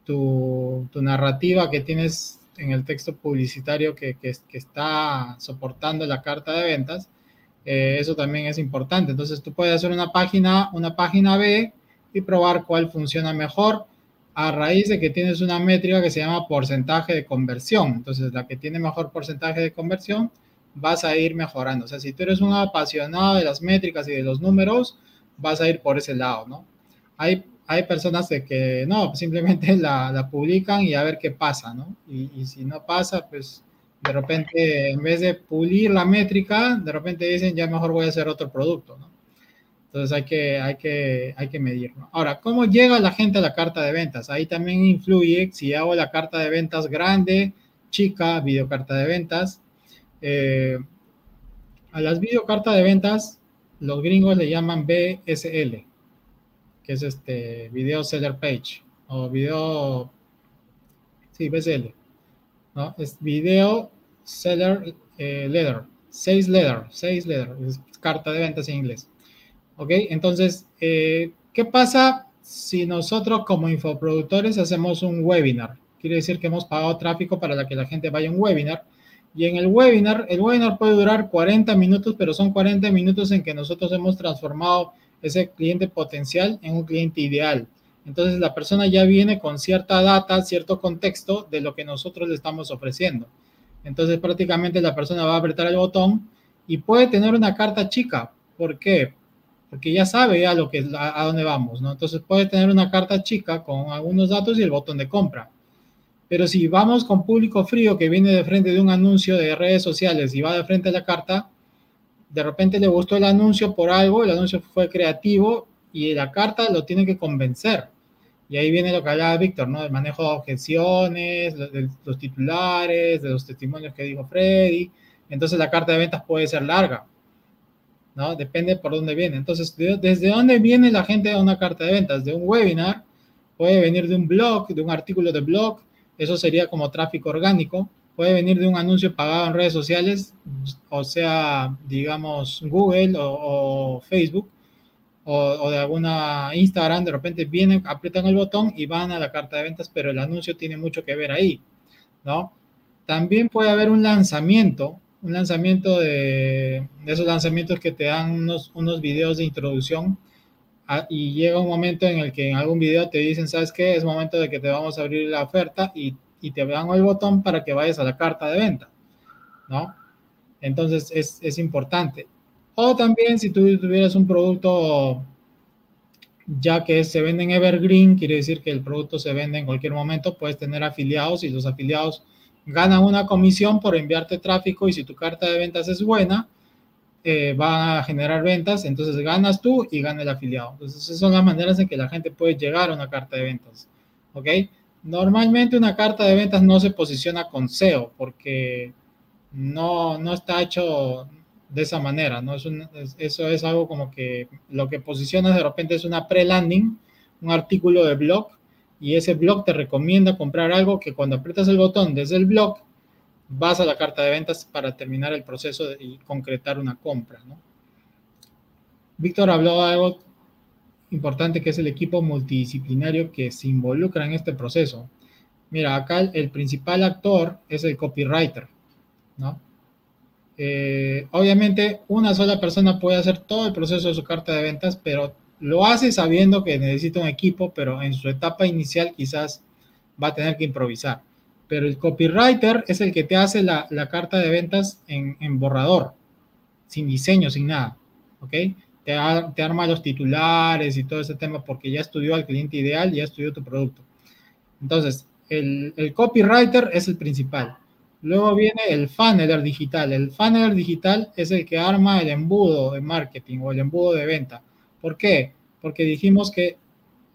tu, narrativa que tienes en el texto publicitario que, está soportando la carta de ventas eh, eso también es importante. Entonces tú puedes hacer una página, una página B y probar cuál funciona mejor a raíz de que tienes una métrica que se llama porcentaje de conversión. Entonces la que tiene mejor porcentaje de conversión vas a ir mejorando. O sea, si tú eres un apasionado de las métricas y de los números, vas a ir por ese lado, ¿no? Hay, hay personas de que no, simplemente [laughs] la, publican y a ver qué pasa, ¿no? Y si no pasa, pues de repente, en vez de pulir la métrica, de repente dicen, ya mejor voy a hacer otro producto, ¿no? Entonces hay que, hay que, hay que medir, Ahora, ¿cómo llega la gente a la carta de ventas? Ahí también influye si hago la carta de ventas grande, chica, videocarta de ventas. Eh, a las videocartas de ventas, los gringos le llaman BSL, que es este Video Seller Page, o video, sí, BSL, ¿no? Es Video Seller eh, Letter, Sales Letter, Sales Letter, es carta de ventas en inglés. ¿Ok? Entonces, eh, ¿qué pasa si nosotros como infoproductores hacemos un webinar? Quiere decir que hemos pagado tráfico para que la gente vaya a un webinar Y en el webinar, el webinar puede durar 40 minutos, pero son 40 minutos en que nosotros hemos transformado ese cliente potencial en un cliente ideal. Entonces la persona ya viene con cierta data, cierto contexto de lo que nosotros le estamos ofreciendo. Entonces prácticamente la persona va a apretar el botón y puede tener una carta chica. ¿Por qué? Porque ya sabe ya lo que, a, a dónde vamos, ¿no? Entonces puede tener una carta chica con algunos datos y el botón de compra. Pero si vamos con público frío que viene de frente de un anuncio de redes sociales y va de frente a la carta, de repente le gustó el anuncio por algo, el anuncio fue creativo y la carta lo tiene que convencer. Y ahí viene lo que hablaba Víctor, ¿no? El manejo de objeciones, de los titulares, de los testimonios que dijo Freddy. Entonces la carta de ventas puede ser larga, ¿no? Depende por dónde viene. Entonces, ¿desde dónde viene la gente a una carta de ventas? De un webinar, puede venir de un blog, de un artículo de blog, eso sería como tráfico orgánico. Puede venir de un anuncio pagado en redes sociales, o sea, digamos Google o Facebook, o, o, de alguna Instagram, de repente vienen, aprietan el botón y van a la carta de ventas, pero el anuncio tiene mucho que ver ahí, ¿no? También puede haber un lanzamiento, un lanzamiento de, de esos lanzamientos que te dan unos, unos videos de introducción a, y llega un momento en el que en algún video te dicen, ¿sabes qué? Es momento de que te vamos a abrir la oferta y, y te dan el botón para que vayas a la carta de venta, ¿no? Entonces es, es importante. O también si tú tuvieras un producto ya que se vende en Evergreen, quiere decir que el producto se vende en cualquier momento, puedes tener afiliados y los afiliados ganan una comisión por enviarte tráfico y si tu carta de ventas es buena, eh, va a generar ventas, entonces ganas tú y gana el afiliado. Entonces esas son las maneras en que la gente puede llegar a una carta de ventas. ¿Ok? Normalmente una carta de ventas no se posiciona con SEO porque no, no está hecho de esa manera, ¿no? Es eso es algo como que lo que posicionas de repente es una pre-landing, un artículo de blog, y ese blog te recomienda comprar algo que cuando aprietas el botón desde el blog, vas a la carta de ventas para terminar el proceso y concretar una compra, ¿no? Víctor habló de algo importante que es el equipo multidisciplinario que se involucra en este proceso. Mira, acá el principal actor es el copywriter, ¿no? Eh, obviamente, una sola persona puede hacer todo el proceso de su carta de ventas, pero lo hace sabiendo que necesita un equipo, pero en su etapa inicial quizás va a tener que improvisar. Pero el copywriter es el que te hace la, la carta de ventas en, borrador, sin diseño, sin nada. ¿Ok? Te, te, arma los titulares y todo ese tema porque ya estudió al cliente ideal, ya estudió tu producto. Entonces, el, el copywriter es el principal. Luego viene el funneler digital. El funneler digital es el que arma el embudo de marketing o el embudo de venta. ¿Por qué? Porque dijimos que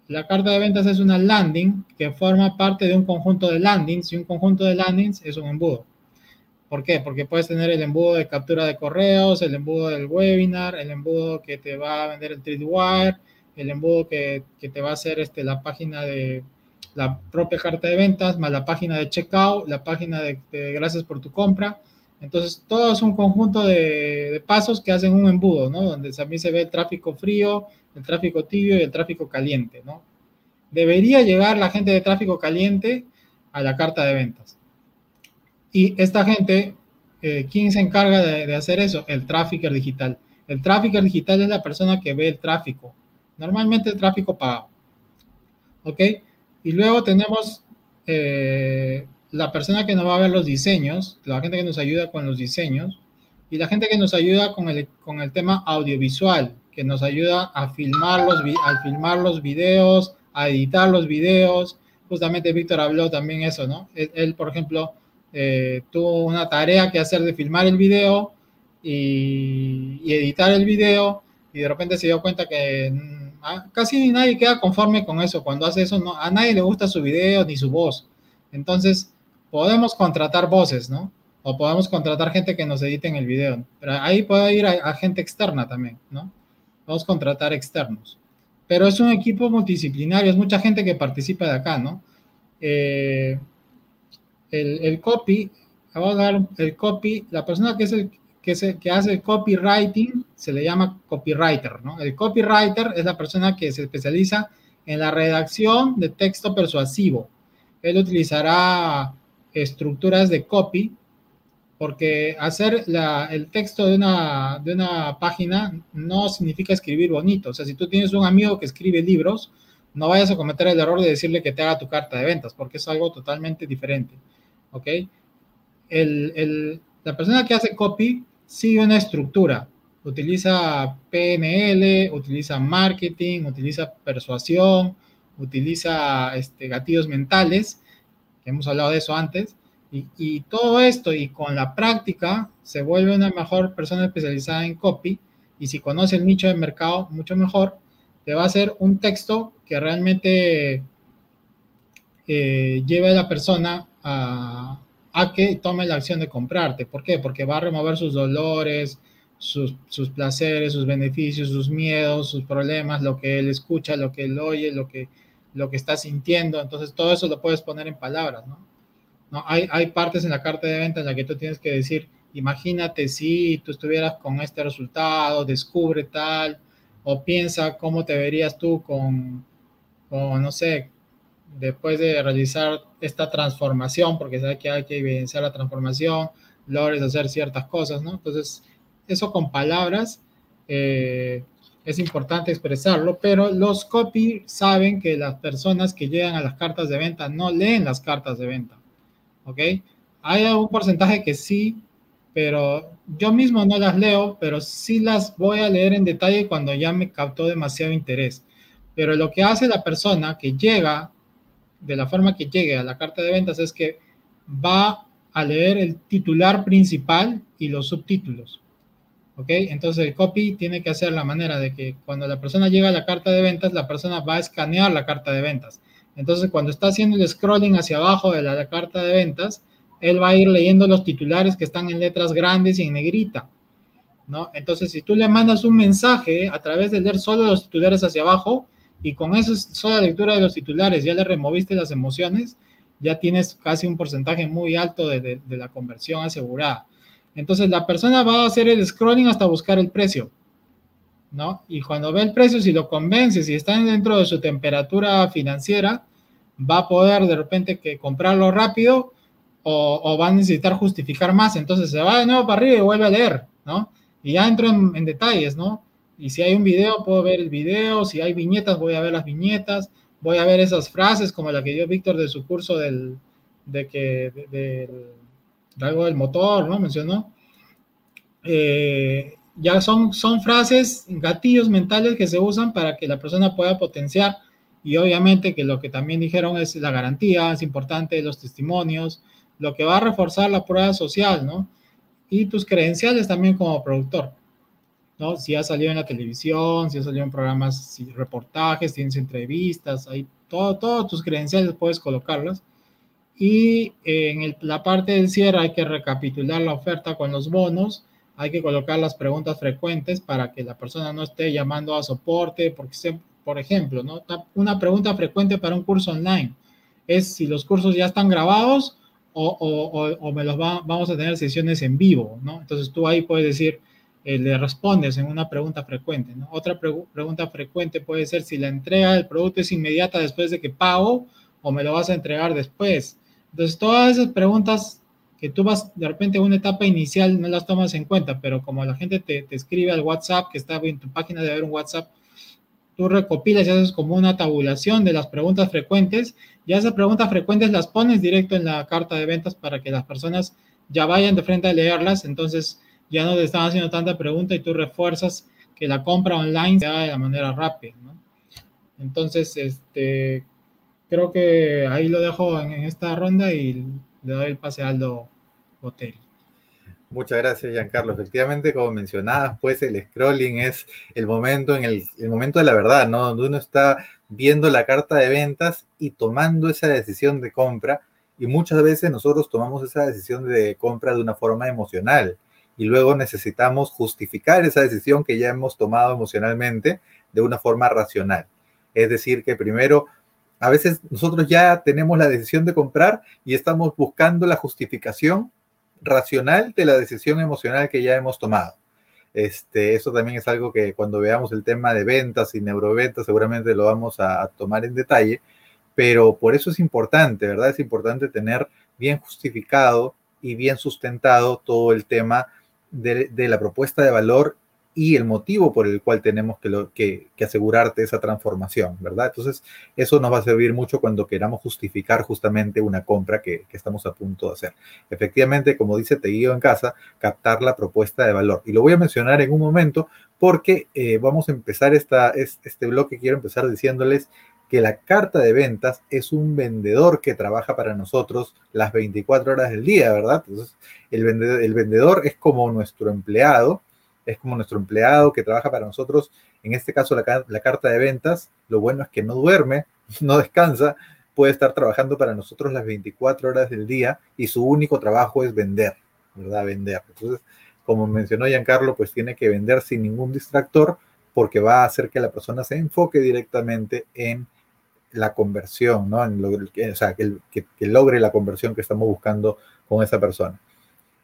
la carta de ventas es una landing que forma parte de un conjunto de landings y un conjunto de landings es un embudo. ¿Por qué? Porque puedes tener el embudo de captura de correos, el embudo del webinar, el embudo que te va a vender el Tripwire, el embudo que, te va a hacer este, la página de, la propia carta de ventas, más la página de checkout, la página de, gracias por tu compra. Entonces, todo es un conjunto de, pasos que hacen un embudo, ¿no? Donde también se ve el tráfico frío, el tráfico tibio y el tráfico caliente, ¿no? Debería llegar la gente de tráfico caliente a la carta de ventas. Y esta gente, eh, ¿quién se encarga de, hacer eso? El tráfico digital. El tráfico digital es la persona que ve el tráfico. Normalmente el tráfico pagado. ¿Ok? Y luego tenemos eh, la persona que nos va a ver los diseños, la gente que nos ayuda con los diseños, y la gente que nos ayuda con el, con el tema audiovisual, que nos ayuda a filmar, los, a filmar los videos, a editar los videos. Justamente Víctor habló también eso, ¿no? Él, él por ejemplo, eh, tuvo una tarea que hacer de filmar el video y, y editar el video, y de repente se dio cuenta que casi nadie queda conforme con eso. Cuando hace eso, no, a nadie le gusta su video ni su voz. Entonces, podemos contratar voces, ¿no? O podemos contratar gente que nos edite en el video. Pero ahí puede ir a, a gente externa también, ¿no? Podemos contratar externos. Pero es un equipo multidisciplinario, es mucha gente que participa de acá, ¿no? Eh, el, el, copy, vamos a dar el copy, la persona que es el que, se, que hace el copywriting se le llama copywriter, ¿no? El copywriter es la persona que se especializa en la redacción de texto persuasivo. Él utilizará estructuras de copy porque hacer el texto de una, de una página no significa escribir bonito. O sea, si tú tienes un amigo que escribe libros, no vayas a cometer el error de decirle que te haga tu carta de ventas, porque es algo totalmente diferente. ¿Ok? la persona que hace copy sigue una estructura. Utiliza PNL, utiliza marketing, utiliza persuasión, utiliza este, gatillos mentales, que hemos hablado de eso antes, y, todo esto y con la práctica se vuelve una mejor persona especializada en copy y si conoce el nicho de mercado mucho mejor, te va a hacer un texto que realmente eh, lleve a la persona a, que tome la acción de comprarte. ¿Por qué? Porque va a remover sus dolores, sus, sus, placeres, sus beneficios, sus miedos, sus problemas, lo que él escucha, lo que él oye, lo que, lo que está sintiendo. Entonces todo eso lo puedes poner en palabras, ¿no? ¿no? Hay, hay partes en la carta de venta en la que tú tienes que decir, imagínate si tú estuvieras con este resultado, descubre tal, o piensa cómo te verías tú con, con no sé, después de realizar esta transformación, porque sabes que hay que evidenciar la transformación, logres hacer ciertas cosas, ¿no? Entonces, eso con palabras eh, es importante expresarlo, pero los copy saben que las personas que llegan a las cartas de venta no leen las cartas de venta. ¿ok? Hay algún porcentaje que sí, pero yo mismo no las leo, pero sí las voy a leer en detalle cuando ya me captó demasiado interés. Pero lo que hace la persona que llega, de la forma que llegue a la carta de ventas, es que va a leer el titular principal y los subtítulos. ¿Ok? Entonces el copy tiene que hacer la manera de que cuando la persona llega a la carta de ventas, la persona va a escanear la carta de ventas entonces, cuando está haciendo el scrolling hacia abajo de la, carta de ventas, él va a ir leyendo los titulares que están en letras grandes y en negrita. ¿no? Entonces, si tú le mandas un mensaje a través de leer solo los titulares hacia abajo y con esa sola lectura de los titulares ya le removiste las emociones, ya tienes casi un porcentaje muy alto de, de la conversión asegurada. Entonces, la persona va a hacer el scrolling hasta buscar el precio. ¿no? Y cuando ve el precio, si lo convence, si está dentro de su temperatura financiera, va a poder de repente que comprarlo rápido o, va a necesitar justificar más. Entonces se va de nuevo para arriba y vuelve a leer, ¿no? Y ya entro en, detalles, ¿no? Y si hay un video, puedo ver el video. Si hay viñetas, voy a ver las viñetas. Voy a ver esas frases como la que dio Víctor de su curso del, de que, de, algo del motor, ¿no? Mencionó. Eh, ya son, son frases, gatillos mentales que se usan para que la persona pueda potenciar y obviamente que lo que también dijeron es la garantía, es importante, los testimonios, lo que va a reforzar la prueba social, ¿no? Y tus credenciales también como productor, ¿no? Si has salido en la televisión, si has salido en programas, si reportajes, tienes entrevistas, ahí todo, todos tus credenciales puedes colocarlas. Y en la parte del cierre hay que recapitular la oferta con los bonos hay que colocar las preguntas frecuentes para que la persona no esté llamando a soporte, porque, por ejemplo, ¿no? una pregunta frecuente para un curso online es si los cursos ya están grabados o, me los vamos a tener sesiones en vivo, ¿no? Entonces tú ahí puedes decir, eh, le respondes en una pregunta frecuente. Otra pregunta frecuente puede ser si la entrega del producto es inmediata después de que pago o me lo vas a entregar después. Entonces todas esas preguntas que tú vas de repente a una etapa inicial, no las tomas en cuenta, pero como la gente te, escribe al WhatsApp, que está en tu página de ver un WhatsApp, tú recopilas y haces como una tabulación de las preguntas frecuentes, y esas preguntas frecuentes las pones directo en la carta de ventas para que las personas ya vayan de frente a leerlas, entonces ya no te están haciendo tanta pregunta y tú refuerzas que la compra online se haga de la manera rápida. Entonces, este, creo que ahí lo dejo en, en esta ronda y le doy el pase a Aldo Botelli. Muchas gracias, Giancarlo. Efectivamente, como mencionabas, pues el scrolling es el momento en el, momento de la verdad, ¿no? Donde uno está viendo la carta de ventas y tomando esa decisión de compra. Y muchas veces nosotros tomamos esa decisión de compra de una forma emocional y luego necesitamos justificar esa decisión que ya hemos tomado emocionalmente de una forma racional. Es decir, que primero a veces nosotros ya tenemos la decisión de comprar y estamos buscando la justificación racional de la decisión emocional que ya hemos tomado. Este, eso también es algo que cuando veamos el tema de ventas y neuroventas seguramente lo vamos a, tomar en detalle, pero por eso es importante, ¿verdad? Es importante tener bien justificado y bien sustentado todo el tema de, la propuesta de valor y el motivo por el cual tenemos que, lo, que, asegurarte esa transformación, ¿verdad? Entonces, eso nos va a servir mucho cuando queramos justificar justamente una compra que, estamos a punto de hacer. Efectivamente, como dice Te Guío en Casa, captar la propuesta de valor. Y lo voy a mencionar en un momento porque eh, vamos a empezar esta, este bloque, quiero empezar diciéndoles que la carta de ventas es un vendedor que trabaja para nosotros las 24 horas del día, ¿verdad? Entonces, el vendedor, el vendedor es como nuestro empleado, es como nuestro empleado que trabaja para nosotros, en este caso la, la, carta de ventas, lo bueno es que no duerme, [laughs] no descansa, puede estar trabajando para nosotros las 24 horas del día y su único trabajo es vender, ¿verdad? Vender. Entonces, como mencionó Giancarlo, pues tiene que vender sin ningún distractor porque va a hacer que la persona se enfoque directamente en la conversión, ¿no? Lo, o sea, que, que, que logre la conversión que estamos buscando con esa persona.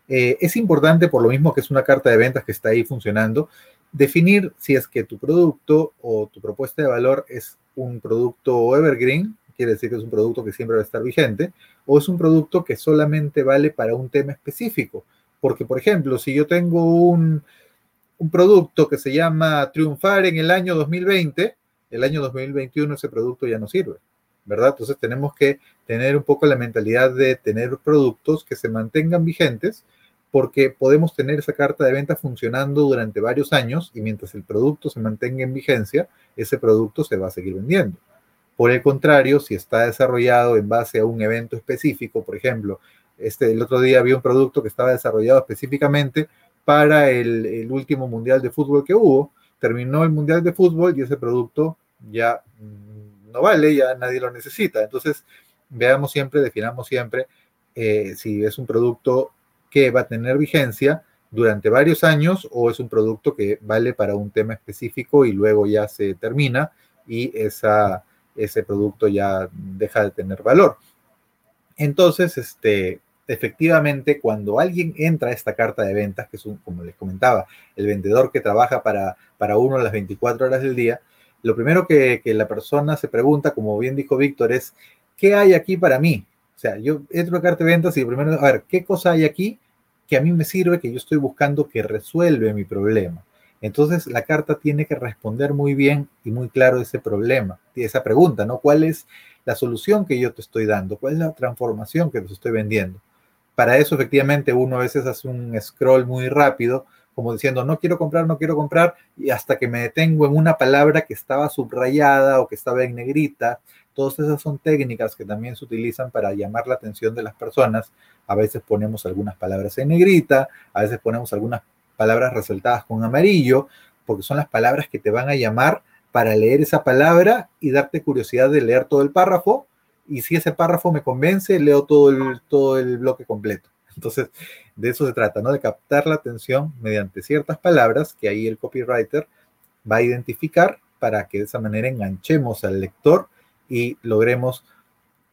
Eh, es importante, por lo mismo que es una carta de ventas que está ahí funcionando, definir si es que tu producto o tu propuesta de valor es un producto evergreen, quiere decir que es un producto que siempre va a estar vigente, o es un producto que solamente vale para un tema específico. Porque, por ejemplo, si yo tengo un, un producto que se llama Triunfar en el año 2020, el año 2021 ese producto ya no sirve. ¿verdad? Entonces tenemos que tener un poco la mentalidad de tener productos que se mantengan vigentes, porque podemos tener esa carta de venta funcionando durante varios años y mientras el producto se mantenga en vigencia, ese producto se va a seguir vendiendo. Por el contrario, si está desarrollado en base a un evento específico, por ejemplo, este, el otro día había un producto que estaba desarrollado específicamente para el, el último mundial de fútbol que hubo, terminó el mundial de fútbol y ese producto ya mm, no vale, ya nadie lo necesita. Entonces, veamos siempre, definamos siempre eh, si es un producto que va a tener vigencia durante varios años o es un producto que vale para un tema específico y luego ya se termina y esa, ese producto ya deja de tener valor. Entonces, este, efectivamente, cuando alguien entra a esta carta de ventas, que es un, como les comentaba, el vendedor que trabaja para, para uno las 24 horas del día, lo primero que, que la persona se pregunta, como bien dijo Víctor, es, ¿qué hay aquí para mí? O sea, yo entro a carta de ventas y primero, a ver, ¿qué cosa hay aquí que a mí me sirve, que yo estoy buscando que resuelve mi problema? Entonces, la carta tiene que responder muy bien y muy claro ese problema, esa pregunta, ¿no? ¿Cuál es la solución que yo te estoy dando? ¿Cuál es la transformación que te estoy vendiendo? Para eso, efectivamente, uno a veces hace un scroll muy rápido, como diciendo, no quiero comprar, no quiero comprar, y hasta que me detengo en una palabra que estaba subrayada o que estaba en negrita, Todas esas son técnicas que también se utilizan para llamar la atención de las personas. A veces ponemos algunas palabras en negrita, a veces ponemos algunas palabras resaltadas con amarillo, porque son las palabras que te van a llamar para leer esa palabra y darte curiosidad de leer todo el párrafo. Y si ese párrafo me convence, leo todo el, todo el bloque completo. [laughs] Entonces, de eso se trata, ¿no? De captar la atención mediante ciertas palabras que ahí el copywriter va a identificar para que de esa manera enganchemos al lector y logremos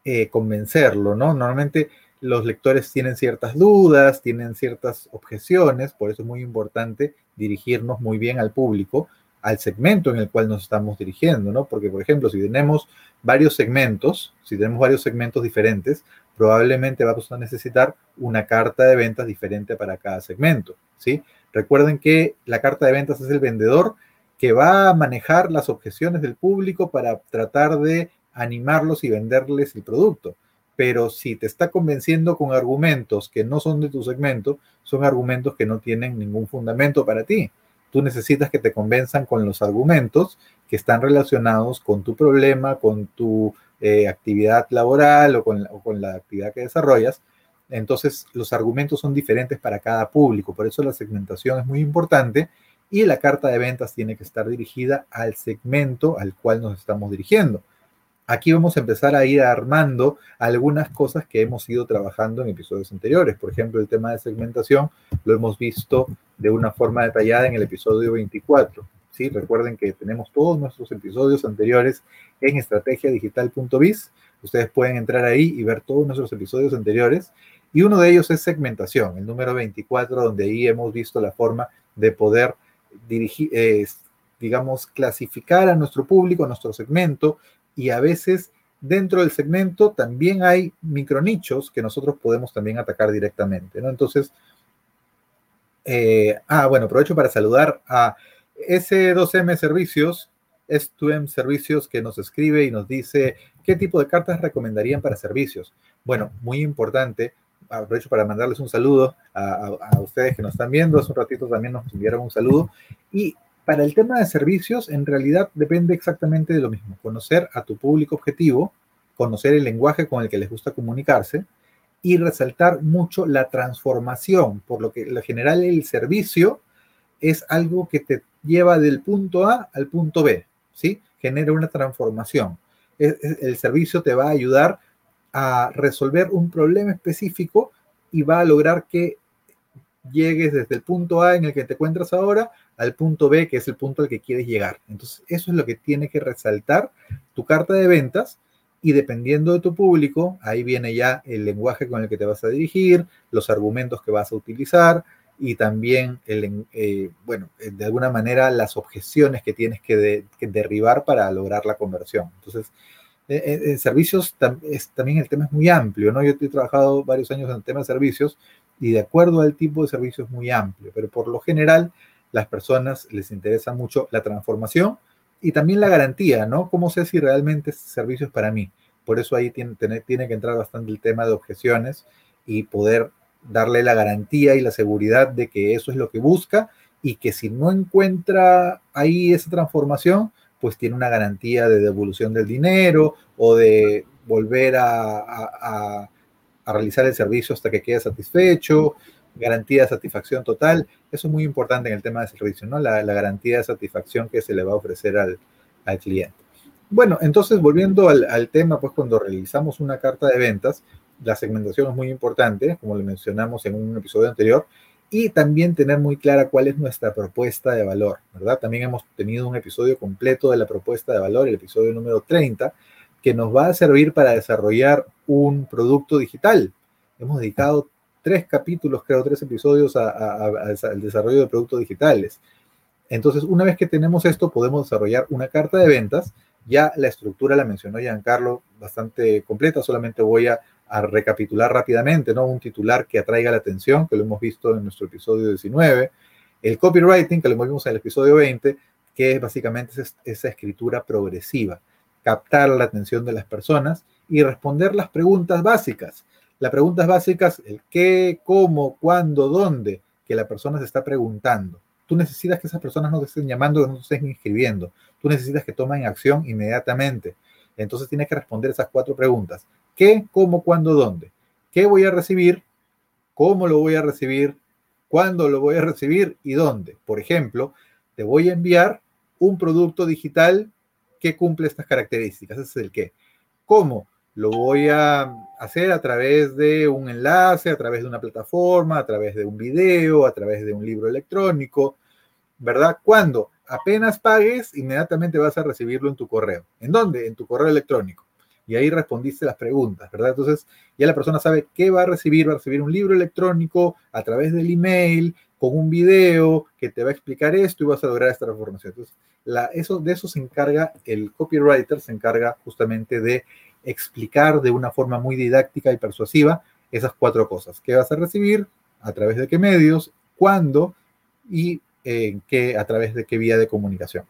eh, convencerlo, ¿no? Normalmente los lectores tienen ciertas dudas, tienen ciertas objeciones, por eso es muy importante dirigirnos muy bien al público, al segmento en el cual nos estamos dirigiendo, ¿no? Porque, por ejemplo, si tenemos varios segmentos, si tenemos varios segmentos diferentes, probablemente vamos a necesitar una carta de ventas diferente para cada segmento, ¿sí? Recuerden que la carta de ventas es el vendedor que va a manejar las objeciones del público para tratar de animarlos y venderles el producto. Pero si te está convenciendo con argumentos que no son de tu segmento, son argumentos que no tienen ningún fundamento para ti. Tú necesitas que te convenzan con los argumentos que están relacionados con tu problema, con tu eh, actividad laboral o con, o con la actividad que desarrollas. Entonces, los argumentos son diferentes para cada público. Por eso la segmentación es muy importante y la carta de ventas tiene que estar dirigida al segmento al cual nos estamos dirigiendo. Aquí vamos a empezar a ir armando algunas cosas que hemos ido trabajando en episodios anteriores. Por ejemplo, el tema de segmentación lo hemos visto de una forma detallada en el episodio 24. ¿sí? Recuerden que tenemos todos nuestros episodios anteriores en estrategiadigital.biz. Ustedes pueden entrar ahí y ver todos nuestros episodios anteriores. Y uno de ellos es segmentación, el número 24, donde ahí hemos visto la forma de poder dirigir, eh, digamos, clasificar a nuestro público, a nuestro segmento, y a veces dentro del segmento también hay micronichos que nosotros podemos también atacar directamente, ¿no? Entonces, eh, ah, bueno, aprovecho para saludar a S2M Servicios, S2M Servicios, que nos escribe y nos dice qué tipo de cartas recomendarían para servicios. Bueno, muy importante, aprovecho para mandarles un saludo a, a, ustedes que nos están viendo, hace un ratito también nos enviaron un saludo. Y para el tema de servicios, en realidad depende exactamente de lo mismo. Conocer a tu público objetivo, conocer el lenguaje con el que les gusta comunicarse y resaltar mucho la transformación, por lo que en general el servicio es algo que te lleva del punto A al punto B, ¿sí? Genera una transformación. El servicio te va a ayudar a resolver un problema específico y va a lograr que llegues desde el punto A en el que te encuentras ahora al punto B, que es el punto al que quieres llegar. Entonces, eso es lo que tiene que resaltar tu carta de ventas y dependiendo de tu público, ahí viene ya el lenguaje con el que te vas a dirigir, los argumentos que vas a utilizar y también, eh, bueno, eh, de alguna manera las objeciones que tienes que, derribar para lograr la conversión. Entonces, eh, en servicios es, también el tema es muy amplio, ¿no? Yo he trabajado varios años en el tema de servicios y de acuerdo al tipo de servicio es muy amplio, pero por lo general las personas les interesa mucho la transformación y también la garantía, ¿no? ¿Cómo sé si realmente este servicio es para mí? Por eso ahí tiene, tiene que entrar bastante el tema de objeciones y poder darle la garantía y la seguridad de que eso es lo que busca y que si no encuentra ahí esa transformación, pues tiene una garantía de devolución del dinero o de volver a, realizar el servicio hasta que quede satisfecho garantía de satisfacción total. Eso es muy importante en el tema de servicio, ¿no? La, garantía de satisfacción que se le va a ofrecer al, cliente. Bueno, entonces volviendo al, tema, pues cuando realizamos una carta de ventas, la segmentación es muy importante, como le mencionamos en un episodio anterior, y también tener muy clara cuál es nuestra propuesta de valor, ¿verdad? También hemos tenido un episodio completo de la propuesta de valor, el episodio número 30, que nos va a servir para desarrollar un producto digital. Hemos dedicado tres capítulos, creo, tres episodios al desarrollo de productos digitales. Entonces, una vez que tenemos esto, podemos desarrollar una carta de ventas. Ya la estructura la mencionó Giancarlo bastante completa, solamente voy a, recapitular rápidamente, ¿no? Un titular que atraiga la atención, que lo hemos visto en nuestro episodio 19. El copywriting, que lo vimos en el episodio 20, que es básicamente esa escritura progresiva, captar la atención de las personas y responder las preguntas básicas las preguntas básicas, el qué, cómo, cuándo, dónde, que la persona se está preguntando. Tú necesitas que esas personas no te estén llamando, que no te estén inscribiendo. Tú necesitas que tomen acción inmediatamente. Entonces tienes que responder esas cuatro preguntas. ¿Qué, cómo, cuándo, dónde? ¿Qué voy a recibir? ¿Cómo lo voy a recibir? ¿Cuándo lo voy a recibir? ¿Y dónde? Por ejemplo, te voy a enviar un producto digital que cumple estas características. Ese es el qué. ¿Cómo? Lo voy a hacer a través de un enlace, a través de una plataforma, a través de un video, a través de un libro electrónico, ¿verdad? Cuando apenas pagues, inmediatamente vas a recibirlo en tu correo. ¿En dónde? En tu correo electrónico. Y ahí respondiste las preguntas, ¿verdad? Entonces ya la persona sabe qué va a recibir. Va a recibir un libro electrónico a través del email, con un video que te va a explicar esto y vas a lograr esta transformación. Entonces, la, eso, de eso se encarga el copywriter, se encarga justamente de explicar de una forma muy didáctica y persuasiva esas cuatro cosas. ¿Qué vas a recibir? ¿A través de qué medios? ¿Cuándo? Y qué, a través de qué vía de comunicación.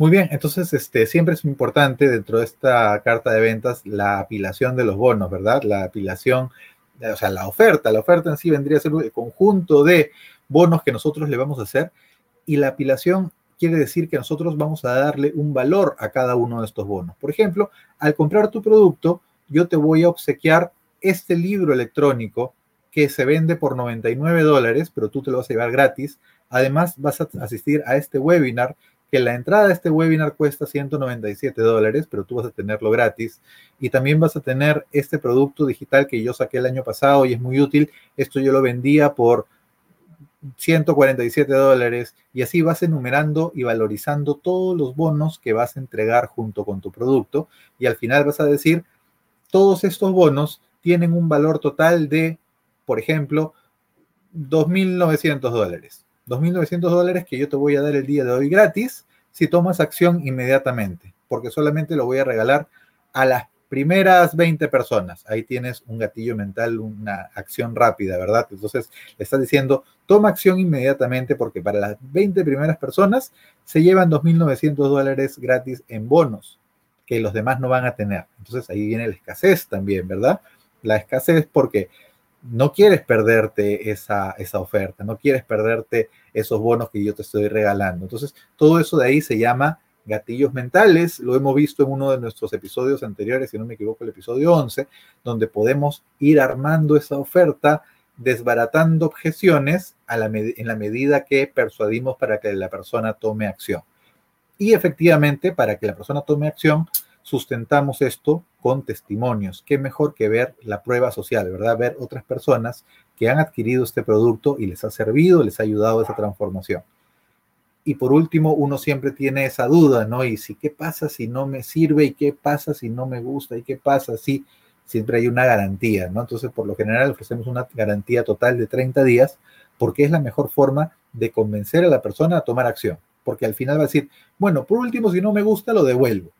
Muy bien, entonces este, siempre es importante dentro de esta carta de ventas la apilación de los bonos, ¿verdad? La apilación, o sea, la oferta. La oferta en sí vendría a ser un conjunto de bonos que nosotros le vamos a hacer y la apilación quiere decir que nosotros vamos a darle un valor a cada uno de estos bonos. Por ejemplo, al comprar tu producto, yo te voy a obsequiar este libro electrónico que se vende por 99 dólares, pero tú te lo vas a llevar gratis. Además, vas a asistir a este webinar, que la entrada a este webinar cuesta 197 dólares, pero tú vas a tenerlo gratis. Y también vas a tener este producto digital que yo saqué el año pasado y es muy útil. Esto yo lo vendía por 147 dólares y así vas enumerando y valorizando todos los bonos que vas a entregar junto con tu producto y al final vas a decir, todos estos bonos tienen un valor total de, por ejemplo, 2.900 dólares. 2.900 dólares que yo te voy a dar el día de hoy gratis si tomas acción inmediatamente. porque solamente lo voy a regalar a las primeras 20 personas. Ahí tienes un gatillo mental, una acción rápida, ¿verdad? Entonces le estás diciendo, toma acción inmediatamente porque para las 20 primeras personas se llevan 2.900 dólares gratis en bonos que los demás no van a tener. Entonces ahí viene la escasez también, ¿verdad? La escasez porque no quieres perderte esa, esa oferta, no quieres perderte esos bonos que yo te estoy regalando. Entonces, todo eso de ahí se llama gatillos mentales, lo hemos visto en uno de nuestros episodios anteriores, si no me equivoco, el episodio 11, donde podemos ir armando esa oferta, desbaratando objeciones en la medida que persuadimos para que la persona tome acción. Y efectivamente, para que la persona tome acción, sustentamos esto con testimonios. Qué mejor que ver la prueba social, ¿verdad? Ver otras personas que han adquirido este producto y les ha servido, les ha ayudado a esa transformación. Y por último, uno siempre tiene esa duda, ¿no? Y si, ¿qué pasa si no me sirve? ¿Y qué pasa si no me gusta? ¿Y qué pasa si siempre hay una garantía, ¿no? Entonces, por lo general, ofrecemos una garantía total de 30 días porque es la mejor forma de convencer a la persona a tomar acción. Porque al final va a decir, bueno, por último, si no me gusta, lo devuelvo.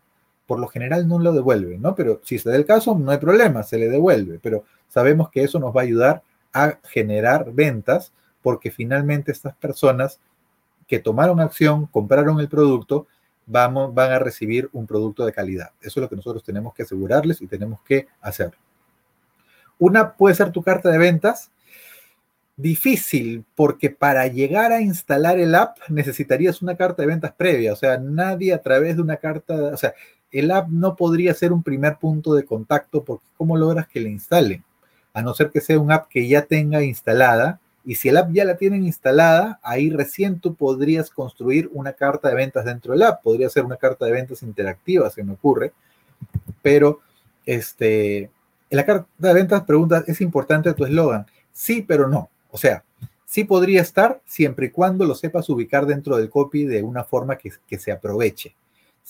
Por lo general no lo devuelve, ¿no? Pero si se da el caso, no hay problema, se le devuelve. Pero sabemos que eso nos va a ayudar a generar ventas porque finalmente estas personas que tomaron acción, compraron el producto, vamos, van a recibir un producto de calidad. Eso es lo que nosotros tenemos que asegurarles y tenemos que hacer. Una puede ser tu carta de ventas. Difícil, porque para llegar a instalar el app necesitarías una carta de ventas previa. O sea, nadie a través de una carta, o sea, el app no podría ser un primer punto de contacto porque ¿cómo logras que le instalen? A no ser que sea un app que ya tenga instalada y si el app ya la tienen instalada, ahí recién tú podrías construir una carta de ventas dentro del app. Podría ser una carta de ventas interactiva, se me ocurre. Pero este, en la carta de ventas pregunta, ¿es importante tu eslogan? Sí, pero no. O sea, sí podría estar siempre y cuando lo sepas ubicar dentro del copy de una forma que se aproveche.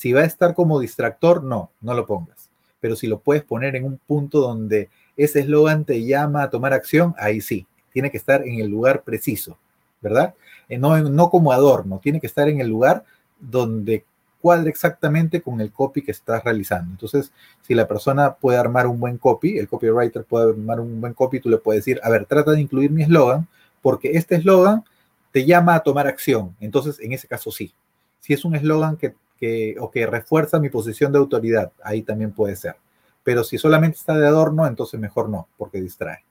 Si va a estar como distractor, no, no lo pongas. Pero si lo puedes poner en un punto donde ese eslogan te llama a tomar acción, ahí sí tiene que estar en el lugar preciso, ¿verdad? Eh, no, no como adorno, tiene que estar en el lugar donde cuadre exactamente con el copy que estás realizando. Entonces, si la persona puede armar un buen copy, el copywriter puede armar un buen copy, tú le puedes decir, a ver, trata de incluir mi eslogan, porque este eslogan te llama a tomar acción. Entonces, en ese caso sí. Si es un eslogan que, que, o que refuerza mi posición de autoridad, ahí también puede ser. Pero si solamente está de adorno, entonces mejor no, porque distrae.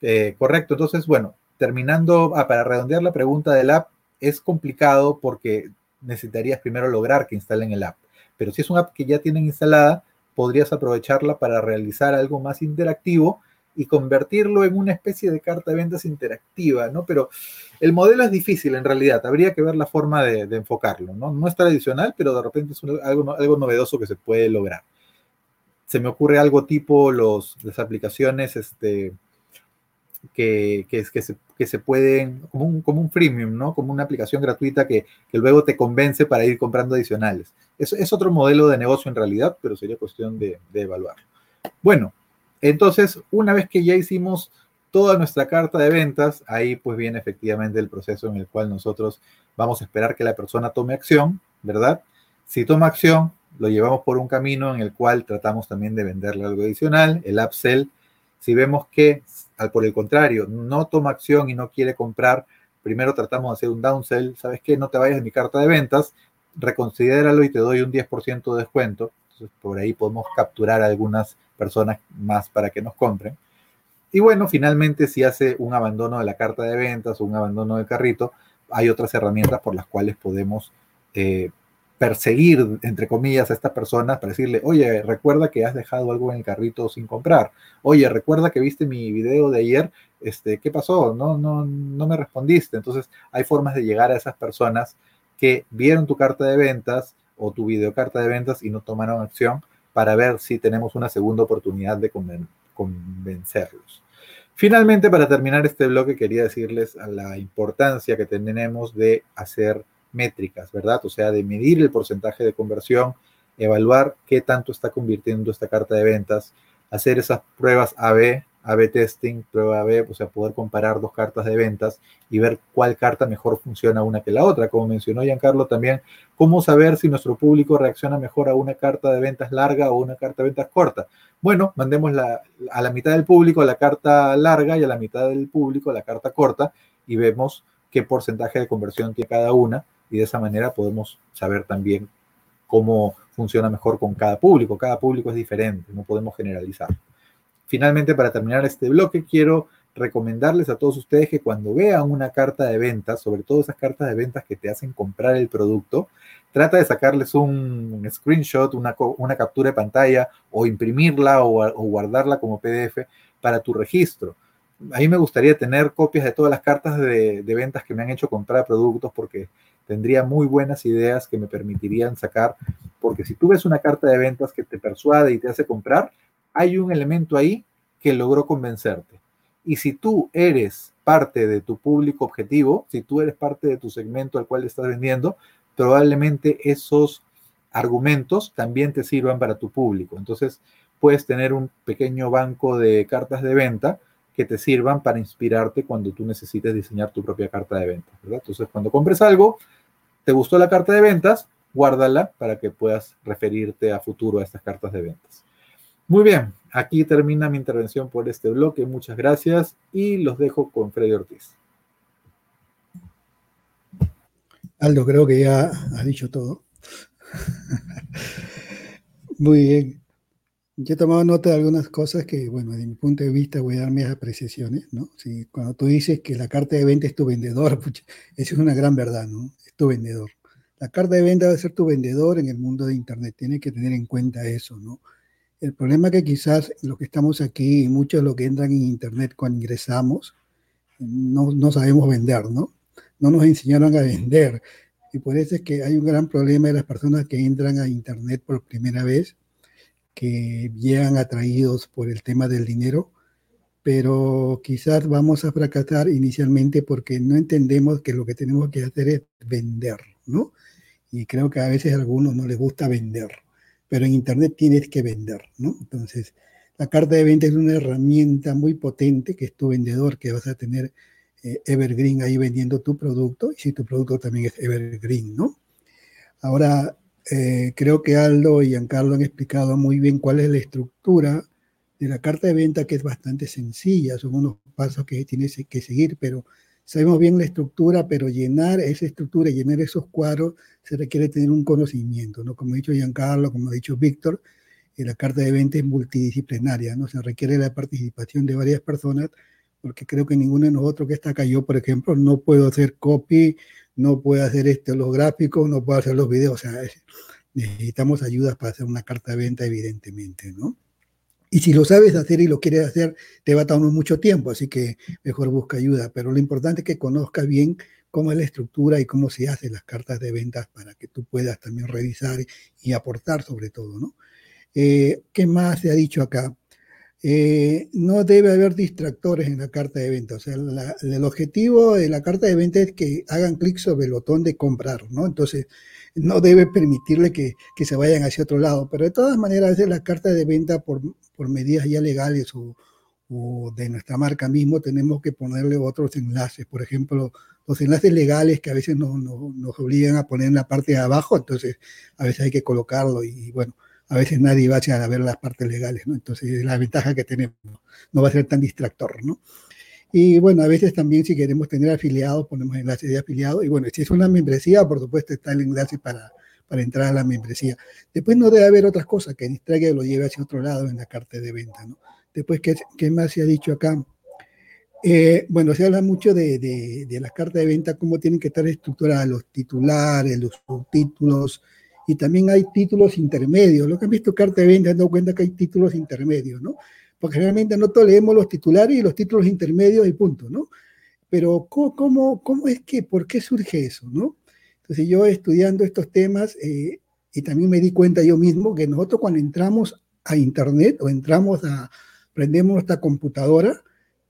Eh, correcto, entonces, bueno, terminando, ah, para redondear la pregunta del app, es complicado porque necesitarías primero lograr que instalen el app. Pero si es una app que ya tienen instalada, podrías aprovecharla para realizar algo más interactivo y convertirlo en una especie de carta de ventas interactiva, ¿no? Pero el modelo es difícil en realidad, habría que ver la forma de, enfocarlo, ¿no? No es tradicional, pero de repente es algo, algo novedoso que se puede lograr. Se me ocurre algo tipo los, las aplicaciones, este, que, que, se, que se pueden, como un, como un freemium, ¿no? Como una aplicación gratuita que, que luego te convence para ir comprando adicionales. Es, es otro modelo de negocio en realidad, pero sería cuestión de, de evaluar. Bueno, entonces, una vez que ya hicimos toda nuestra carta de ventas, ahí pues viene efectivamente el proceso en el cual nosotros vamos a esperar que la persona tome acción, ¿verdad? Si toma acción, lo llevamos por un camino en el cual tratamos también de venderle algo adicional, el upsell. Si vemos que por el contrario, no toma acción y no quiere comprar, primero tratamos de hacer un downsell, ¿sabes qué? No te vayas de mi carta de ventas, reconsidéralo y te doy un 10% de descuento. Entonces, por ahí podemos capturar a algunas personas más para que nos compren. Y bueno, finalmente, si hace un abandono de la carta de ventas o un abandono del carrito, hay otras herramientas por las cuales podemos eh, perseguir, entre comillas, a esta persona para decirle, oye, recuerda que has dejado algo en el carrito sin comprar. Oye, recuerda que viste mi video de ayer, este, ¿qué pasó? No, no, no me respondiste. Entonces, hay formas de llegar a esas personas que vieron tu carta de ventas o tu videocarta de ventas y no tomaron acción para ver si tenemos una segunda oportunidad de convencerlos. Finalmente, para terminar este bloque, quería decirles la importancia que tenemos de hacer métricas, ¿verdad? O sea, de medir el porcentaje de conversión, evaluar qué tanto está convirtiendo esta carta de ventas, hacer esas pruebas AB A-B testing, prueba B, o sea, poder comparar dos cartas de ventas y ver cuál carta mejor funciona una que la otra. Como mencionó Giancarlo también, cómo saber si nuestro público reacciona mejor a una carta de ventas larga o una carta de ventas corta. Bueno, mandemos a la mitad del público la carta larga y a la mitad del público la carta corta y vemos qué porcentaje de conversión tiene cada una y de esa manera podemos saber también cómo funciona mejor con cada público. Cada público es diferente, no podemos generalizar. Finalmente, para terminar este bloque, quiero recomendarles a todos ustedes que cuando vean una carta de ventas, sobre todo esas cartas de ventas que te hacen comprar el producto, trata de sacarles un screenshot, una, captura de pantalla o imprimirla o, o, guardarla como PDF para tu registro. A mí me gustaría tener copias de todas las cartas de, de ventas que me han hecho comprar productos porque tendría muy buenas ideas que me permitirían sacar, porque si tú ves una carta de ventas que te persuade y te hace comprar, hay un elemento ahí que logró convencerte. Y si tú eres parte de tu público objetivo, si tú eres parte de tu segmento al cual estás vendiendo, probablemente esos argumentos también te sirvan para tu público. Entonces, puedes tener un pequeño banco de cartas de venta que te sirvan para inspirarte cuando tú necesites diseñar tu propia carta de ventas. Entonces, cuando compres algo, te gustó la carta de ventas, guárdala para que puedas referirte a futuro a estas cartas de ventas. Muy bien, aquí termina mi intervención por este bloque. Muchas gracias y los dejo con Freddy Ortiz. Aldo, creo que ya has dicho todo. [laughs] Muy bien. Yo he tomado nota de algunas cosas que, bueno, desde mi punto de vista voy a dar mis apreciaciones, ¿no? Si, cuando tú dices que la carta de venta es tu vendedor, [laughs] pucha, eso es una gran verdad, ¿no? Es tu vendedor. La carta de venta debe ser tu vendedor en el mundo de Internet. Tienes que tener en cuenta eso, ¿no? El problema que quizás los que estamos aquí y muchos de los que entran en Internet cuando ingresamos, no, no sabemos vender, ¿no? No nos enseñaron a vender. Y por eso es que hay un gran problema de las personas que entran a Internet por primera vez, que llegan atraídos por el tema del dinero, pero quizás vamos a fracasar inicialmente porque no entendemos que lo que tenemos que hacer es vender, ¿no? Y creo que a veces a algunos no les gusta vender pero en Internet tienes que vender, ¿no? Entonces, la carta de venta es una herramienta muy potente que es tu vendedor, que vas a tener eh, Evergreen ahí vendiendo tu producto, y si tu producto también es Evergreen, ¿no? Ahora, eh, creo que Aldo y Giancarlo han explicado muy bien cuál es la estructura de la carta de venta, que es bastante sencilla, son unos pasos que tienes que seguir, pero sabemos bien la estructura, pero llenar esa estructura, llenar esos cuadros, se requiere tener un conocimiento, ¿no? Como ha dicho Giancarlo, como ha dicho Víctor, eh, la carta de venta es multidisciplinaria, ¿no? Se requiere la participación de varias personas, porque creo que ninguno de nosotros que está acá, yo, por ejemplo, no puedo hacer copy, no puedo hacer los gráficos, no puedo hacer los videos, o sea, necesitamos ayudas para hacer una carta de venta, evidentemente, ¿no? Y si lo sabes hacer y lo quieres hacer, te va a tomar mucho tiempo, así que mejor busca ayuda. Pero lo importante es que conozcas bien cómo es la estructura y cómo se hacen las cartas de ventas para que tú puedas también revisar y aportar sobre todo, ¿no? Eh, ¿Qué más se ha dicho acá? Eh, no debe haber distractores en la carta de venta. O sea, el objetivo de la carta de venta es que hagan clic sobre el botón de comprar, ¿no? Entonces, no debe permitirle que, se vayan hacia otro lado. Pero de todas maneras, veces la carta de venta por, por medidas ya legales o, de nuestra marca mismo, tenemos que ponerle otros enlaces. Por ejemplo, los enlaces legales que a veces nos, nos, obligan a poner en la parte de abajo, entonces a veces hay que colocarlo y, bueno, a veces nadie va a ver las partes legales, ¿no? Entonces es la ventaja que tenemos, no va a ser tan distractor, ¿no? Y bueno, a veces también si queremos tener afiliados, ponemos enlace de afiliado. Y bueno, si es una membresía, por supuesto está el enlace para, para entrar a la membresía. Después no debe haber otras cosas que distraiga y lo lleve hacia otro lado en la carta de venta. ¿no? Después, ¿qué, ¿qué, más se ha dicho acá? Eh, bueno, se habla mucho de, de, de las cartas de venta, cómo tienen que estar estructuradas los titulares, los subtítulos, y también hay títulos intermedios. Lo que han visto carta de venta han dado cuenta que hay títulos intermedios, ¿no? Porque generalmente nosotros leemos los titulares y los títulos intermedios y punto, ¿no? Pero ¿cómo, cómo, es que, por qué surge eso, no? Entonces yo estudiando estos temas eh, y también me di cuenta yo mismo que nosotros cuando entramos a Internet o entramos a, prendemos nuestra computadora,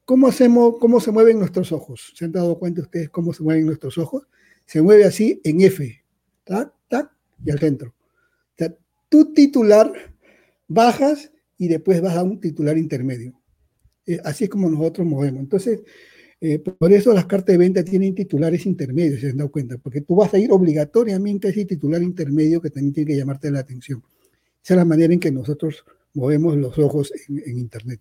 ¿cómo hacemos, cómo se mueven nuestros ojos? ¿Se han dado cuenta ustedes cómo se mueven nuestros ojos? Se mueve así en F, tac, tac, y al centro. O sea, tu titular bajas y después vas a un titular intermedio. Eh, así es como nosotros movemos. Entonces, eh, por eso las cartas de venta tienen titulares intermedios, se han dado cuenta, porque tú vas a ir obligatoriamente a ese titular intermedio que también tiene que llamarte la atención. Esa es la manera en que nosotros movemos los ojos en, Internet.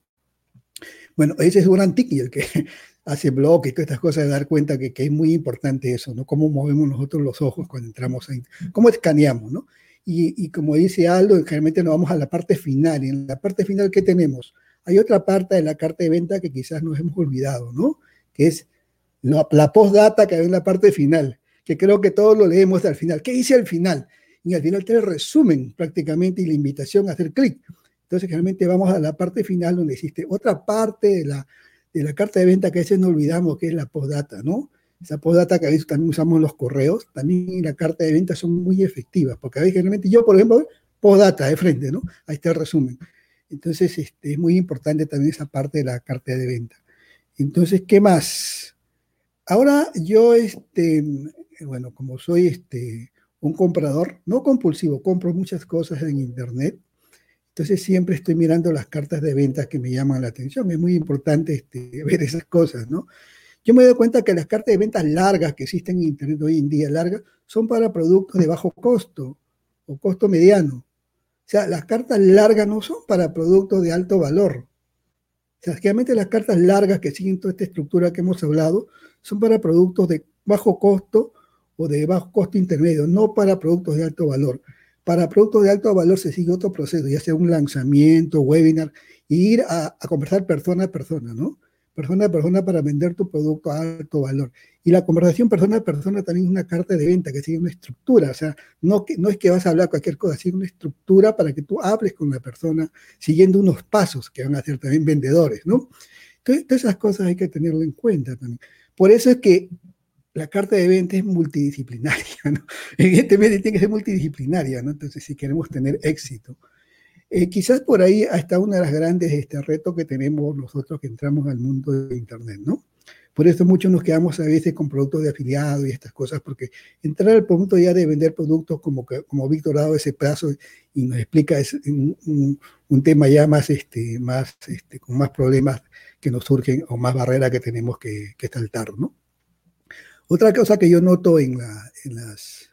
Bueno, ese es un y el que [laughs] hace blog y todas estas cosas, de dar cuenta que, que, es muy importante eso, ¿no? Cómo movemos nosotros los ojos cuando entramos ahí, cómo escaneamos, ¿no? Y, y, como dice Aldo, generalmente nos vamos a la parte final. Y en la parte final, ¿qué tenemos? Hay otra parte de la carta de venta que quizás nos hemos olvidado, ¿no? Que es la, la postdata que hay en la parte final, que creo que todos lo leemos al final. ¿Qué dice al final? Y al final te resumen prácticamente y la invitación a hacer clic. Entonces, generalmente vamos a la parte final donde existe otra parte de la, de la carta de venta que a veces no olvidamos, que es la postdata, ¿no? Esa postdata que a veces también usamos en los correos, también la carta de venta son muy efectivas, porque a veces generalmente yo, por ejemplo, postdata de frente, ¿no? Ahí está el resumen. Entonces, este, es muy importante también esa parte de la carta de venta. Entonces, ¿qué más? Ahora yo, este, bueno, como soy este, un comprador, no compulsivo, compro muchas cosas en Internet, entonces siempre estoy mirando las cartas de ventas que me llaman la atención. Es muy importante este, [laughs] ver esas cosas, ¿no? Yo me doy cuenta que las cartas de ventas largas que existen en Internet hoy en día, largas, son para productos de bajo costo o costo mediano. O sea, las cartas largas no son para productos de alto valor. O sea, realmente las cartas largas que siguen toda esta estructura que hemos hablado son para productos de bajo costo o de bajo costo intermedio, no para productos de alto valor. Para productos de alto valor se sigue otro proceso, ya sea un lanzamiento, webinar, y ir a conversar persona a persona, ¿no? Persona a persona para vender tu producto a alto valor. Y la conversación persona a persona también es una carta de venta que sigue una estructura, o sea, no, que, no es que vas a hablar cualquier cosa, sigue una estructura para que tú hables con la persona siguiendo unos pasos que van a ser también vendedores, ¿no? Entonces, todas esas cosas hay que tenerlo en cuenta también. Por eso es que la carta de venta es multidisciplinaria, [laughs] ¿no? Evidentemente tiene que ser multidisciplinaria, ¿no? Entonces, si queremos tener éxito. Eh, quizás por ahí está uno de los grandes este, retos que tenemos nosotros que entramos al mundo de Internet, ¿no? Por eso muchos nos quedamos a veces con productos de afiliado y estas cosas, porque entrar al punto ya de vender productos como, como Víctor ha dado ese plazo y nos explica es un, un, tema ya más, este, más este, con más problemas que nos surgen o más barreras que tenemos que, que saltar, ¿no? Otra cosa que yo noto en, la, en las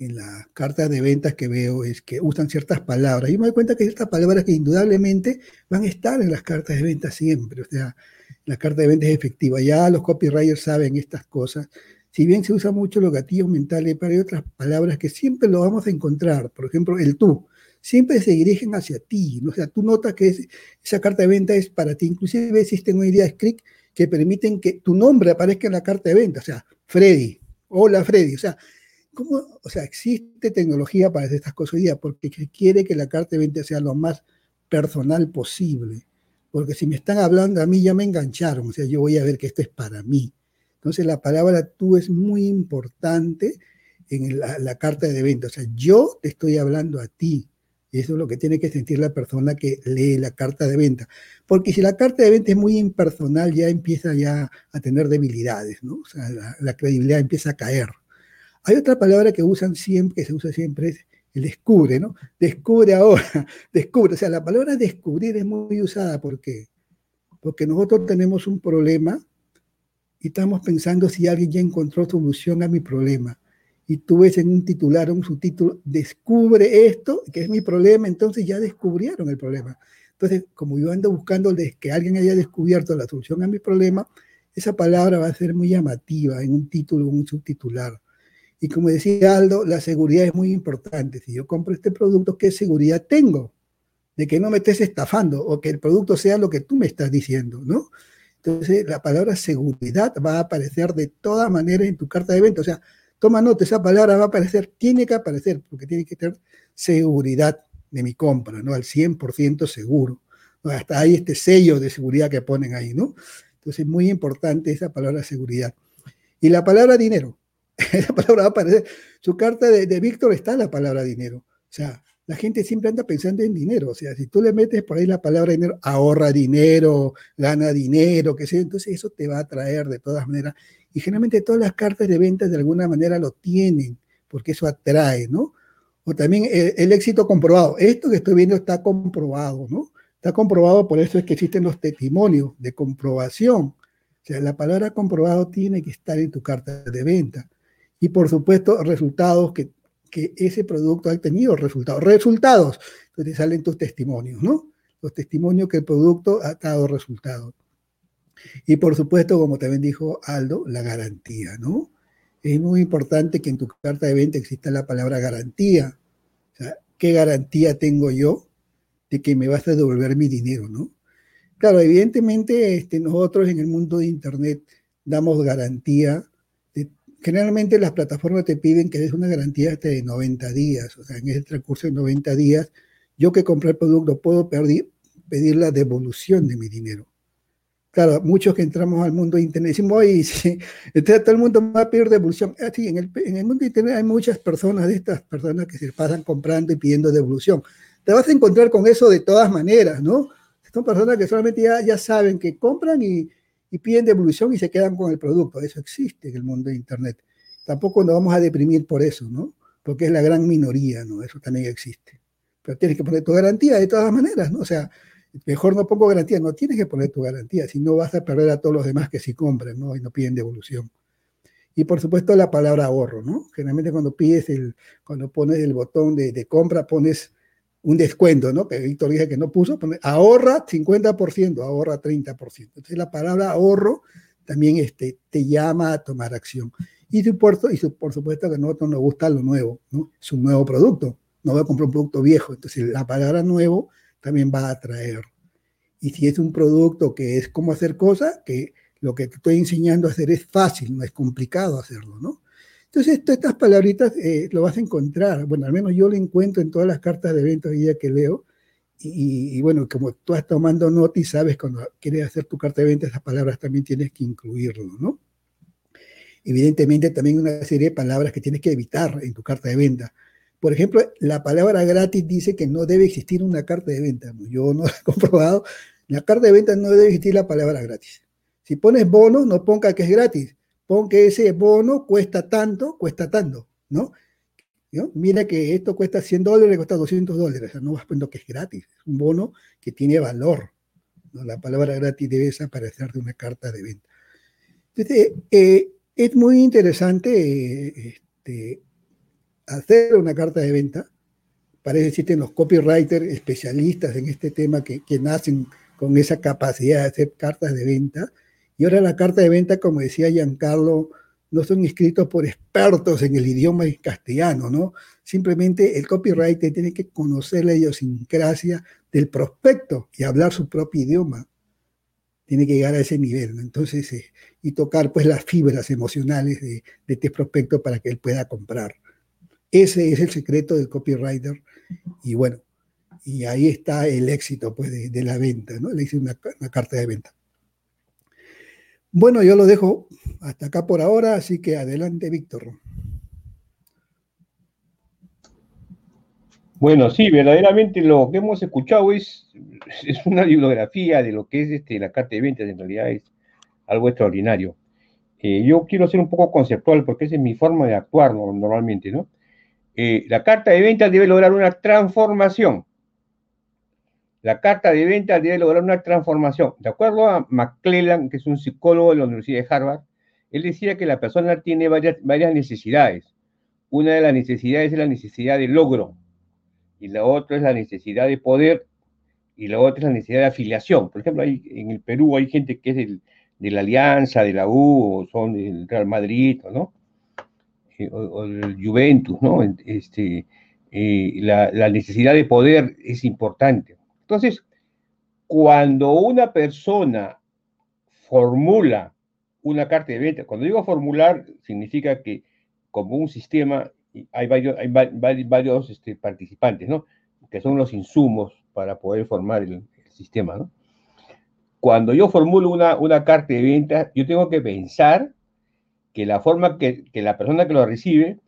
en las cartas de ventas que veo es que usan ciertas palabras. Y me doy cuenta que hay ciertas palabras que indudablemente van a estar en las cartas de ventas siempre. O sea, la carta de ventas es efectiva. Ya los copywriters saben estas cosas. Si bien se usa mucho los gatillos mentales, pero hay otras palabras que siempre lo vamos a encontrar. Por ejemplo, el tú. Siempre se dirigen hacia ti. O sea, tú notas que esa carta de venta es para ti. Inclusive existen hoy día scripts que permiten que tu nombre aparezca en la carta de venta. O sea, Freddy. Hola, Freddy. O sea, ¿Cómo, o sea, existe tecnología para hacer estas cosas hoy día? Porque quiere que la carta de venta sea lo más personal posible. Porque si me están hablando a mí, ya me engancharon. O sea, yo voy a ver que esto es para mí. Entonces, la palabra tú es muy importante en la, la carta de venta. O sea, yo te estoy hablando a ti. Y eso es lo que tiene que sentir la persona que lee la carta de venta. Porque si la carta de venta es muy impersonal, ya empieza ya a tener debilidades, ¿no? O sea, la credibilidad empieza a caer. Hay otra palabra que usan siempre, que se usa siempre, es el descubre, ¿no? Descubre ahora, [laughs] descubre. O sea, la palabra descubrir es muy usada. ¿Por qué? Porque nosotros tenemos un problema y estamos pensando si alguien ya encontró solución a mi problema. Y tú ves en un titular o un subtítulo, descubre esto, que es mi problema, entonces ya descubrieron el problema. Entonces, como yo ando buscando que alguien haya descubierto la solución a mi problema, esa palabra va a ser muy llamativa en un título o un subtitular. Y como decía Aldo, la seguridad es muy importante. Si yo compro este producto, ¿qué seguridad tengo? De que no me estés estafando o que el producto sea lo que tú me estás diciendo, ¿no? Entonces, la palabra seguridad va a aparecer de todas maneras en tu carta de venta. O sea, toma nota, esa palabra va a aparecer, tiene que aparecer, porque tiene que tener seguridad de mi compra, ¿no? Al 100% seguro. Hasta hay este sello de seguridad que ponen ahí, ¿no? Entonces, muy importante esa palabra seguridad. Y la palabra dinero. [laughs] esa palabra va a aparecer. Su carta de, Víctor está la palabra dinero. O sea, la gente siempre anda pensando en dinero. O sea, si tú le metes por ahí la palabra dinero, ahorra dinero, gana dinero, qué sé entonces eso te va a traer de todas maneras. Y generalmente todas las cartas de ventas de alguna manera lo tienen, porque eso atrae, ¿no? O también el, el éxito comprobado. Esto que estoy viendo está comprobado, ¿no? Está comprobado, por eso es que existen los testimonios de comprobación. O sea, la palabra comprobado tiene que estar en tu carta de venta. Y por supuesto, resultados que, que ese producto ha tenido resultados. Resultados, entonces salen tus testimonios, ¿no? Los testimonios que el producto ha dado resultados. Y por supuesto, como también dijo Aldo, la garantía, ¿no? Es muy importante que en tu carta de venta exista la palabra garantía. O sea, ¿qué garantía tengo yo de que me vas a devolver mi dinero, no? Claro, evidentemente este, nosotros en el mundo de Internet damos garantía. Generalmente las plataformas te piden que des una garantía hasta de 90 días. O sea, en ese transcurso de 90 días, yo que compré el producto puedo pedir, pedir la devolución de mi dinero claro, muchos que entramos al mundo de Internet decimos, oye, sí, [laughs] todo el mundo va a pedir devolución. Ah, en el, en el mundo de Internet hay muchas personas, de estas personas que se pasan comprando y pidiendo devolución. Te vas a encontrar con eso de todas maneras, ¿no? Son personas que solamente ya, ya saben que compran y, y piden devolución y se quedan con el producto. Eso existe en el mundo de Internet. Tampoco nos vamos a deprimir por eso, ¿no? Porque es la gran minoría, ¿no? Eso también existe. Pero tienes que poner tu garantía de todas maneras, ¿no? O sea, mejor no pongo garantía, no tienes que poner tu garantía, si no vas a perder a todos los demás que sí compran, ¿no? Y no piden devolución. Y por supuesto la palabra ahorro, ¿no? Generalmente cuando pides el, cuando pones el botón de, de compra, pones un descuento, ¿no? Que Víctor dice que no puso, pone, ahorra 50%, ahorra 30%. Entonces la palabra ahorro también este, te llama a tomar acción. Y, por, y por supuesto que a nosotros nos gusta lo nuevo, ¿no? Es un nuevo producto, no voy a comprar un producto viejo. Entonces la palabra nuevo también va a atraer. Y si es un producto que es cómo hacer cosas, que lo que te estoy enseñando a hacer es fácil, no es complicado hacerlo, ¿no? Entonces, estas palabritas eh, lo vas a encontrar. Bueno, al menos yo lo encuentro en todas las cartas de hoy día que leo. Y, bueno, como tú estás tomando nota y sabes cuando quieres hacer tu carta de venta, esas palabras también tienes que incluirlo, ¿no? Evidentemente, también una serie de palabras que tienes que evitar en tu carta de venta. Por ejemplo, la palabra gratis dice que no debe existir una carta de venta. Yo no [laughs] lo he comprobado. En la carta de venta no debe existir la palabra gratis. Si pones bono, no ponga que es gratis. Pon que ese bono cuesta tanto, cuesta tanto, ¿no? Mira que esto cuesta 100 dólares, cuesta 200 dólares. O sea, no vas poniendo que es gratis. Es un bono que tiene valor. La palabra gratis debe desaparecer de una carta de venta. Entonces, eh, es muy interesante eh, este, hacer una carta de venta. Parece que existen los copywriters especialistas en este tema que, que nacen con esa capacidad de hacer cartas de venta. Y ahora la carta de venta, como decía Giancarlo, no son escritos por expertos en el idioma castellano, ¿no? Simplemente el copywriter tiene que conocer la idiosincrasia del prospecto y hablar su propio idioma. Tiene que llegar a ese nivel, ¿no? Entonces, eh, y tocar pues las fibras emocionales de, de este prospecto para que él pueda comprar. Ese es el secreto del copywriter. Y bueno, y ahí está el éxito pues, de, la venta, ¿no? Le hice una, carta de venta. Bueno, yo lo dejo hasta acá por ahora, así que adelante, Víctor. Bueno, sí, verdaderamente lo que hemos escuchado es, es una bibliografía de lo que es este, la carta de ventas, en realidad es algo extraordinario. Eh, yo quiero ser un poco conceptual porque esa es mi forma de actuar normalmente, ¿no? Eh, la carta de ventas debe lograr una transformación. La carta de ventas debe lograr una transformación. De acuerdo a McClellan, que es un psicólogo de la Universidad de Harvard, él decía que la persona tiene varias, varias necesidades. Una de las necesidades es la necesidad de logro, y la otra es la necesidad de poder, y la otra es la necesidad de afiliación. Por ejemplo, en el Perú hay gente que es de la Alianza, de la U, o son del Real Madrid, ¿no? o, el Juventus, ¿no? Este, eh, la, necesidad de poder es importante. Entonces, cuando una persona formula una carta de venta, cuando digo formular, significa que como un sistema hay varios, este, participantes, ¿no? Que son los insumos para poder formar el, sistema, ¿no? Cuando yo formulo una carta de venta, yo tengo que pensar que la forma que, la persona que lo recibe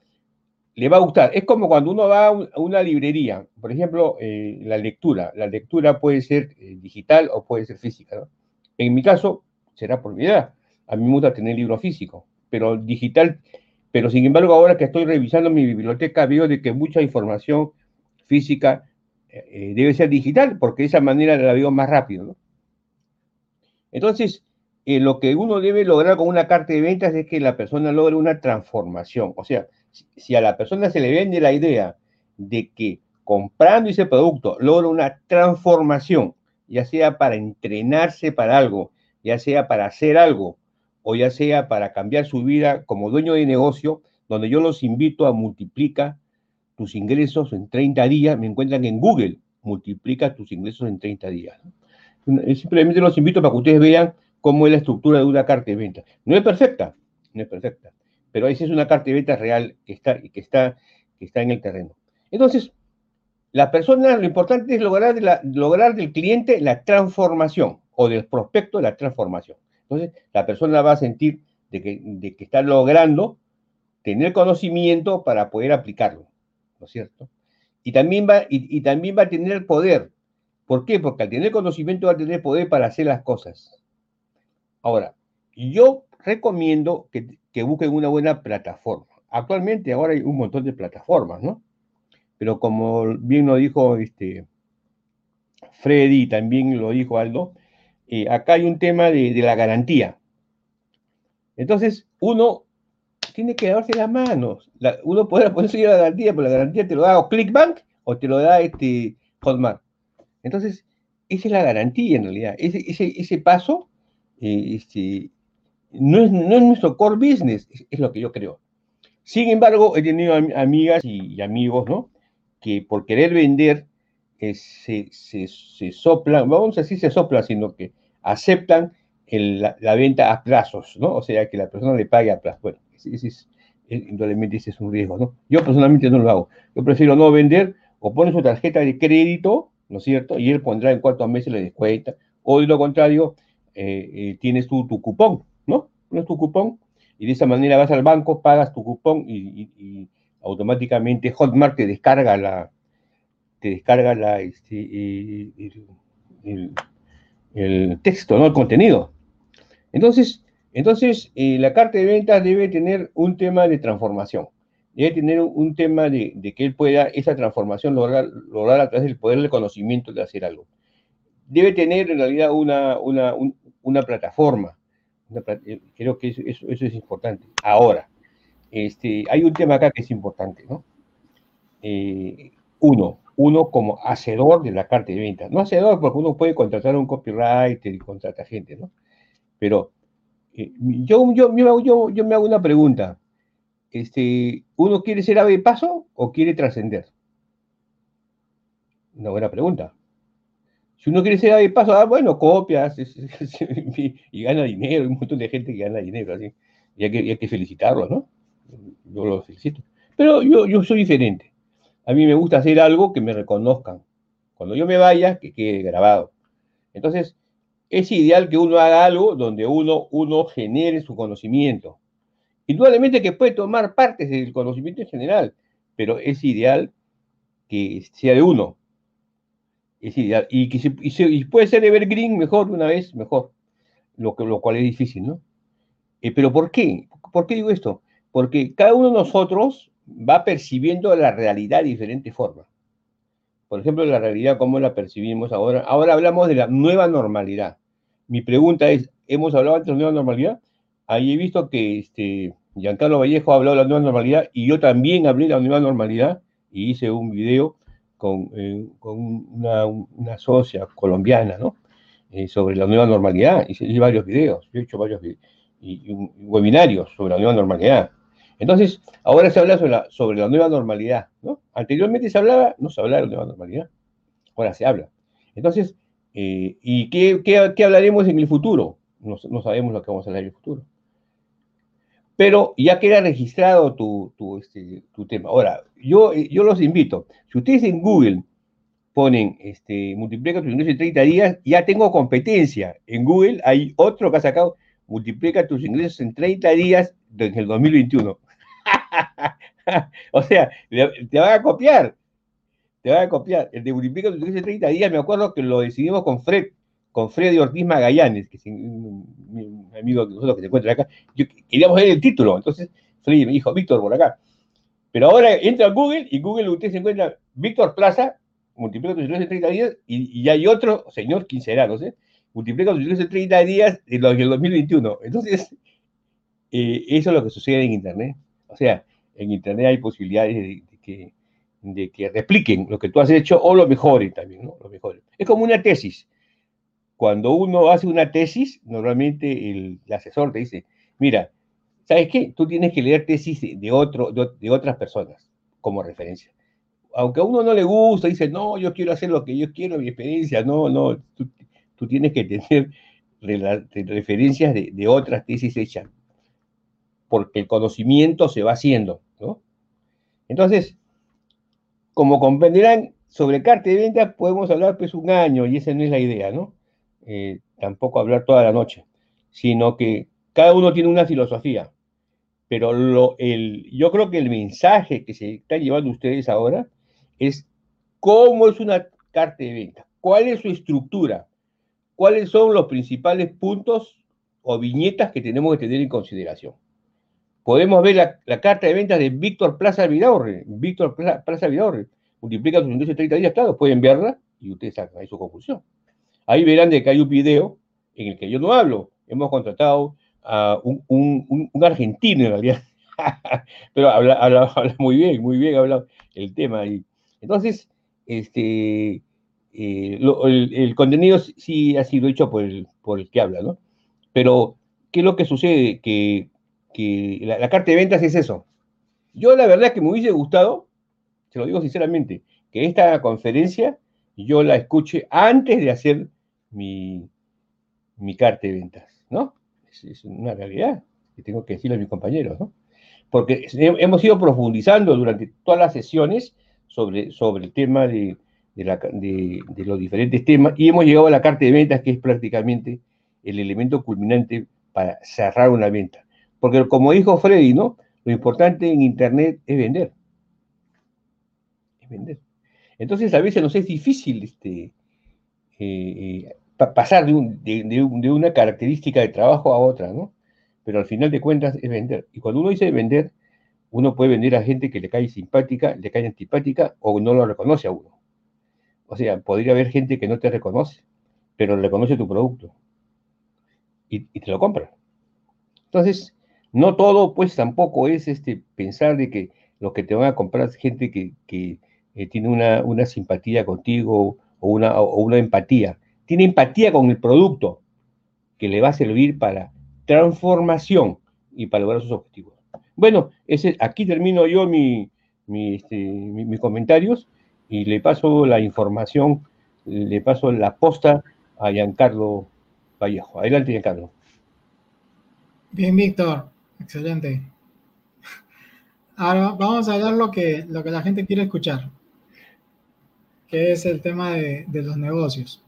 le va a gustar. Es como cuando uno va a, una librería, por ejemplo, eh, la lectura. La lectura puede ser eh, digital o puede ser física. En mi caso, será por mi edad. A mí me gusta tener libro físico, pero digital. Pero sin embargo, ahora que estoy revisando mi biblioteca, veo de que mucha información física eh, debe ser digital, porque de esa manera la veo más rápido. ¿no? Entonces, lo que uno debe lograr con una carta de ventas es que la persona logre una transformación. O sea, si a la persona se le vende la idea de que comprando ese producto logra una transformación, ya sea para entrenarse para algo, ya sea para hacer algo, o ya sea para cambiar su vida como dueño de negocio, donde yo los invito a multiplicar tus ingresos en 30 días, me encuentran en Google, multiplica tus ingresos en 30 días. Simplemente los invito para que ustedes vean cómo es la estructura de una carta de venta. No es perfecta, no es perfecta, pero esa es una carta venta real que está, que está, que está en el terreno. Entonces, la persona, lo importante es lograr, lograr del cliente la transformación o del prospecto la transformación. Entonces, la persona va a sentir de que, de que está logrando tener conocimiento para poder aplicarlo, ¿no es cierto? Y también va, y, también va a tener poder. ¿Por qué? Porque al tener conocimiento va a tener poder para hacer las cosas. Ahora, yo recomiendo que, que busquen una buena plataforma. Actualmente ahora hay un montón de plataformas, ¿no? Pero como bien lo dijo este, Freddy, también lo dijo Aldo, eh, acá hay un tema de, la garantía. Entonces, uno tiene que darse las manos. uno puede ponerse la garantía, pero la garantía te lo da o Clickbank o te lo da este Hotmart. Entonces, esa es la garantía en realidad. Ese, ese, paso eh, este, no, es, nuestro core business, es, lo que yo creo. Sin embargo, he tenido amigas y, amigos, ¿no? Que por querer vender eh, se, se, se, soplan, vamos a decir se sopla, sino que aceptan la, venta a plazos, ¿no? O sea, que la persona le pague a plazos. Bueno, ese es, indudablemente ese es un riesgo, ¿no? Yo personalmente no lo hago. Yo prefiero no vender o pone su tarjeta de crédito, ¿no es cierto? Y él pondrá en cuántos meses le descuenta. O de lo contrario, eh, eh, tienes tu, cupón, ¿no? Tu cupón y de esa manera vas al banco, pagas tu cupón y, automáticamente Hotmart te descarga la, te descarga la, este, el, el texto, ¿no? El contenido. Entonces, entonces eh, la carta de ventas debe tener un tema de transformación. Debe tener un tema de, que él pueda esa transformación lograr, lograr a través del poder del conocimiento de hacer algo. Debe tener en realidad una, una, una plataforma. Eh, creo que eso, eso, es importante. Ahora, este, hay un tema acá que es importante, ¿no? Eh, uno, uno como hacedor de la carta de ventas. No hacedor porque uno puede contratar un copywriter y contratar gente, ¿no? Pero eh, yo, yo, yo, yo, me hago una pregunta. Este, ¿Uno quiere ser ave de paso o quiere trascender? Una buena pregunta. Si uno quiere ser de paso, ah, bueno, copias [laughs] y, gana dinero, hay un montón de gente que gana dinero, así. Y hay que, hay que felicitarlos, ¿no? Yo los felicito. Pero yo, yo soy diferente. A mí me gusta hacer algo que me reconozcan. Cuando yo me vaya, que quede grabado. Entonces, es ideal que uno haga algo donde uno, uno genere su conocimiento. Indudablemente que puede tomar partes del conocimiento en general, pero es ideal que sea de uno. Y que y puede ser evergreen, mejor, una vez, mejor. Lo, que, lo cual es difícil, ¿no? Eh, pero ¿por qué? ¿Por qué digo esto? Porque cada uno de nosotros va percibiendo la realidad de diferentes formas. Por ejemplo, la realidad, ¿cómo la percibimos ahora? Ahora hablamos de la nueva normalidad. Mi pregunta es, ¿hemos hablado antes de la nueva normalidad? Ahí he visto que este, Giancarlo Vallejo ha hablado de la nueva normalidad y yo también hablé de la nueva normalidad y hice un video con, eh, con una, una, socia colombiana, ¿no? Eh, sobre la nueva normalidad. Hice, varios videos, he hecho varios y, webinarios sobre la nueva normalidad. Entonces, ahora se habla sobre la, nueva normalidad, ¿no? Anteriormente se hablaba, no se hablaba de la nueva normalidad, ahora se habla. Entonces, eh, ¿y qué, hablaremos en el futuro? No, sabemos lo que vamos a hablar en el futuro. Pero ya queda registrado tu, este, tema. Ahora, yo, yo los invito, si ustedes en Google ponen, este, multiplica tus ingresos en 30 días, ya tengo competencia. En Google hay otro que ha sacado, multiplica tus ingresos en 30 días desde el 2021. [laughs] o sea, te van a copiar. Te van a copiar. El de Multiplica de 30 días, me acuerdo que lo decidimos con Fred, con Freddy Ortiz Magallanes, que es un, amigo de nosotros que se encuentra acá. Yo, queríamos ver el título, entonces Freddy me dijo, Víctor, por acá. Pero ahora entra a Google y Google usted se encuentra Víctor Plaza multiplica tus ingresos en 30 días y, y hay otro señor quincenal, ¿eh? multiplica tus ingresos en 30 días en los del 2021. Entonces, eh, eso es lo que sucede en Internet. O sea, en Internet hay posibilidades de, que, de que repliquen lo que tú has hecho o lo mejoren también, ¿no? Lo mejoren. Es como una tesis. Cuando uno hace una tesis, normalmente el, asesor te dice, mira, ¿sabes qué? Tú tienes que leer tesis de, otras personas como referencia aunque a uno no le gusta, dice, no, yo quiero hacer lo que yo quiero, mi experiencia, no, no, tú, tienes que tener referencias de, otras tesis hechas, porque el conocimiento se va haciendo, ¿no? Entonces, como comprenderán, sobre carta de venta podemos hablar pues un año, y esa no es la idea, ¿no? Eh, tampoco hablar toda la noche, sino que cada uno tiene una filosofía, pero yo creo que el mensaje que se está llevando ustedes ahora es cómo es una carta de venta, cuál es su estructura, cuáles son los principales puntos o viñetas que tenemos que tener en consideración. Podemos ver la, carta de ventas de Víctor Plaza Vidaurre. Víctor Plaza Vidaurre multiplica sus ingresos 30 días, claro, pueden verla y ustedes sacan ahí su conclusión. Ahí verán de que hay un video en el que yo no hablo. Hemos contratado a un, argentino en realidad, [laughs] pero habla, muy bien, muy bien habla el tema. Entonces, este, eh, el, contenido sí ha sido hecho por el, que habla, ¿no? Pero, ¿qué es lo que sucede? Que, la, carta de ventas es eso. Yo la verdad que me hubiese gustado, se lo digo sinceramente, que esta conferencia yo la escuche antes de hacer mi, carta de ventas, ¿no? Es, una realidad que tengo que decirle a mis compañeros, ¿no? Porque hemos ido profundizando durante todas las sesiones sobre, sobre el tema de, de, los diferentes temas y hemos llegado a la carta de ventas que es prácticamente el elemento culminante para cerrar una venta. Porque como dijo Freddy, ¿no? Lo importante en Internet es vender. Es vender. Entonces a veces nos es difícil este, eh, pasar de, un, de, de, una característica de trabajo a otra, ¿no? Pero al final de cuentas es vender. Y cuando uno dice vender, uno puede vender a gente que le cae simpática, le cae antipática o no lo reconoce a uno. O sea, podría haber gente que no te reconoce, pero reconoce tu producto y, te lo compra. Entonces, no todo, pues tampoco es este, pensar de que lo que te van a comprar es gente que, eh, tiene una, simpatía contigo o una empatía. Tiene empatía con el producto que le va a servir para transformación y para lograr sus objetivos. Bueno, ese, aquí termino yo mi, este, mis comentarios y le paso la información, le paso la posta a Giancarlo Vallejo. Adelante, Giancarlo. Bien, Víctor, excelente. Ahora vamos a hablar lo que, lo que la gente quiere escuchar, que es el tema de, los negocios.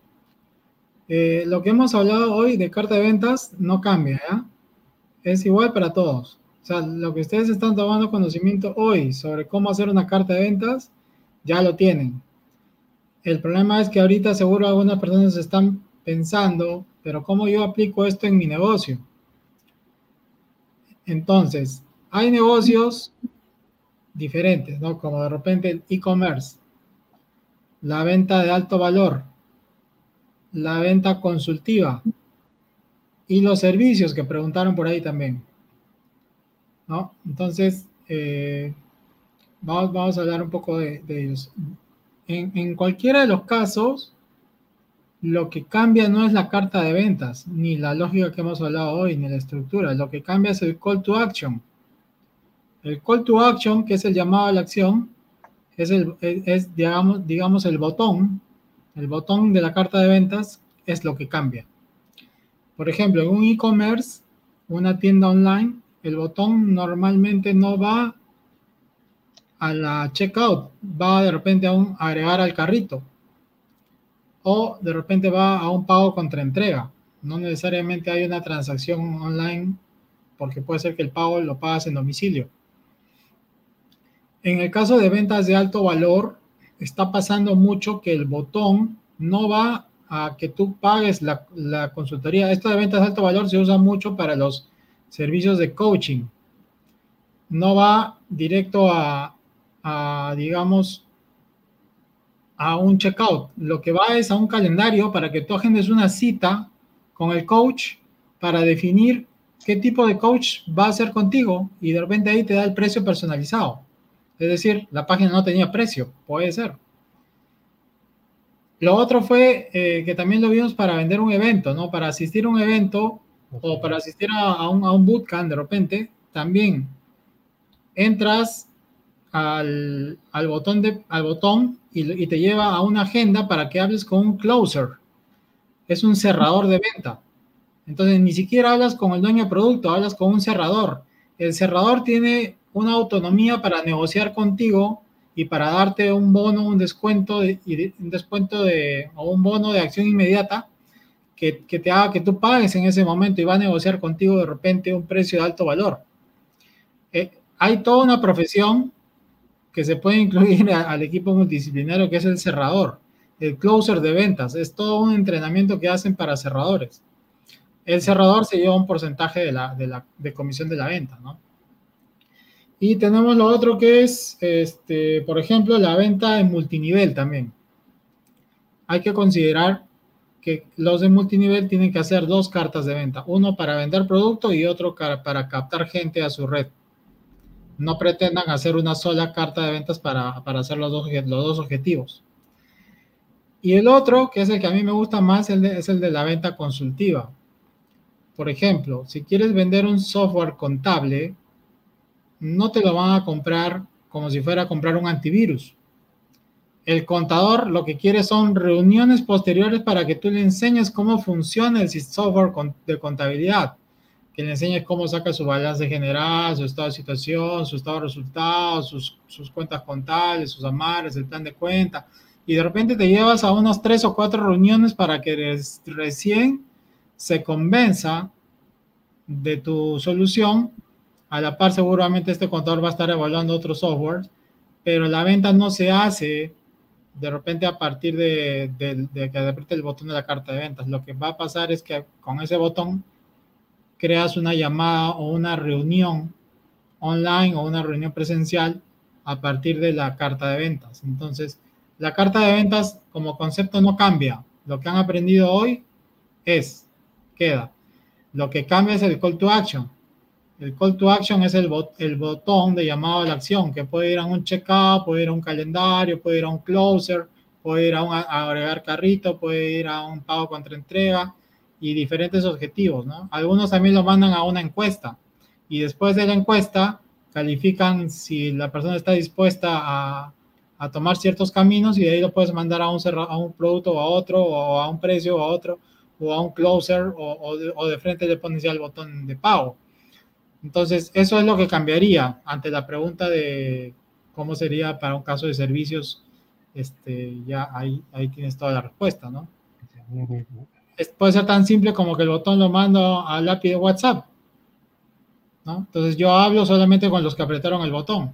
Eh, lo que hemos hablado hoy de carta de ventas no cambia, ¿ya? Es igual para todos. O sea, lo que ustedes están tomando conocimiento hoy sobre cómo hacer una carta de ventas, ya lo tienen. El problema es que ahorita seguro algunas personas están pensando, pero ¿cómo yo aplico esto en mi negocio? Entonces, hay negocios diferentes, ¿no? Como de repente el e-commerce, la venta de alto valor, la venta consultiva y los servicios que preguntaron por ahí también. ¿no? Entonces, eh, vamos, vamos, a hablar un poco de, ellos. En, cualquiera de los casos, lo que cambia no es la carta de ventas, ni la lógica que hemos hablado hoy, ni la estructura. Lo que cambia es el call to action. El call to action, que es el llamado a la acción, es, el, es digamos, digamos, el botón. El botón de la carta de ventas es lo que cambia. Por ejemplo, en un e-commerce, una tienda online, el botón normalmente no va a la checkout, va de repente a un agregar al carrito o de repente va a un pago contra entrega. No necesariamente hay una transacción online porque puede ser que el pago lo pagas en domicilio. En el caso de ventas de alto valor, está pasando mucho que el botón no va a que tú pagues la, la consultoría. Esto de ventas de alto valor se usa mucho para los servicios de coaching. No va directo a, digamos, a un checkout. Lo que va es a un calendario para que tú agendes una cita con el coach para definir qué tipo de coach va a ser contigo y de repente ahí te da el precio personalizado. Es decir, la página no tenía precio, puede ser. Lo otro fue eh, que también lo vimos para vender un evento, ¿no? Para asistir a un evento o para asistir a, un, a un bootcamp de repente, también entras al, botón, de, al botón y, te lleva a una agenda para que hables con un closer. Es un cerrador de venta. Entonces, ni siquiera hablas con el dueño de producto, hablas con un cerrador. El cerrador tiene una autonomía para negociar contigo y para darte un bono, un descuento, de, un descuento de, o un bono de acción inmediata que, te haga que tú pagues en ese momento y va a negociar contigo de repente un precio de alto valor. Eh, hay toda una profesión que se puede incluir al equipo multidisciplinario que es el cerrador, el closer de ventas. Es todo un entrenamiento que hacen para cerradores. El cerrador se lleva un porcentaje de la, de la de comisión de la venta, ¿no? Y tenemos lo otro que es, este, por ejemplo, la venta en multinivel también. Hay que considerar que los de multinivel tienen que hacer dos cartas de venta, uno para vender producto y otro para captar gente a su red. No pretendan hacer una sola carta de ventas para, hacer los dos, los dos objetivos. Y el otro, que es el que a mí me gusta más, es el de la venta consultiva. Por ejemplo, si quieres vender un software contable, no te lo van a comprar como si fuera a comprar un antivirus. El contador lo que quiere son reuniones posteriores para que tú le enseñes cómo funciona el software de contabilidad, que le enseñes cómo saca su balance general, su estado de situación, su estado de resultados, sus, sus cuentas contables, sus amares, el plan de cuenta. Y de repente te llevas a unas tres o cuatro reuniones para que recién se convenza de tu solución a la par, seguramente este contador va a estar evaluando otros softwares, pero la venta no se hace de repente a partir de, que apriete el botón de la carta de ventas. Lo que va a pasar es que con ese botón creas una llamada o una reunión online o una reunión presencial a partir de la carta de ventas. Entonces, la carta de ventas como concepto no cambia. Lo que han aprendido hoy es, queda. Lo que cambia es el call to action. El call to action es el, el botón de llamado a la acción, que puede ir a un checkout, puede ir a un calendario, puede ir a un closer, puede ir a, un, agregar carrito, puede ir a un pago contra entrega y diferentes objetivos, ¿no? Algunos también lo mandan a una encuesta y después de la encuesta califican si la persona está dispuesta a, a tomar ciertos caminos y de ahí lo puedes mandar a un, a un producto o a otro o a un precio o a otro o a un closer o, de, o de frente le pones ya el botón de pago. Entonces, eso es lo que cambiaría ante la pregunta de cómo sería para un caso de servicios. Este, ya ahí, ahí tienes toda la respuesta, ¿no? puede ser tan simple como que el botón lo mando al API de WhatsApp, ¿no? Entonces yo hablo solamente con los que apretaron el botón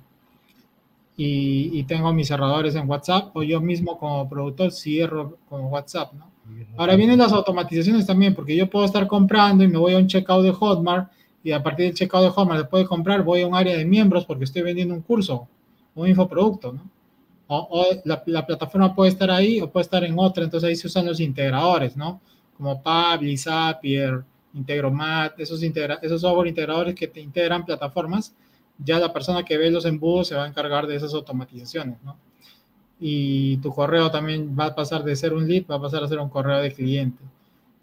y, y tengo mis cerradores en WhatsApp o yo mismo como productor cierro con WhatsApp, ¿no? Ahora vienen las automatizaciones también, porque yo puedo estar comprando y me voy a un checkout de Hotmart y a partir del checkout de Hotmart después de comprar voy a un área de miembros porque estoy vendiendo un curso, un infoproducto, ¿no? O, la, plataforma puede estar ahí o puede estar en otra, entonces ahí se usan los integradores, ¿no? Como Pabli, Zapier, Integromat, esos, integra esos software integradores que te integran plataformas, ya la persona que ve los embudos se va a encargar de esas automatizaciones, ¿no? Y tu correo también va a pasar de ser un lead, va a pasar a ser un correo de cliente.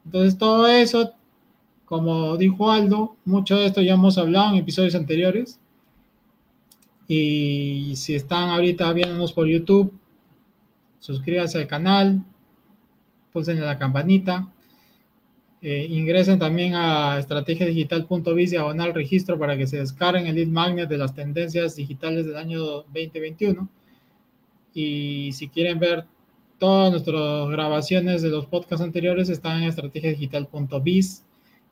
Entonces todo eso como dijo Aldo, mucho de esto ya hemos hablado en episodios anteriores. Y si están ahorita viéndonos por YouTube, suscríbanse al canal, pulsen la campanita. Eh, ingresen también a estrategiadigital.biz diagonal registro para que se descarguen el lead magnet de las tendencias digitales del año 2021. Y si quieren ver todas nuestras grabaciones de los podcasts anteriores, están en estrategiadigital.biz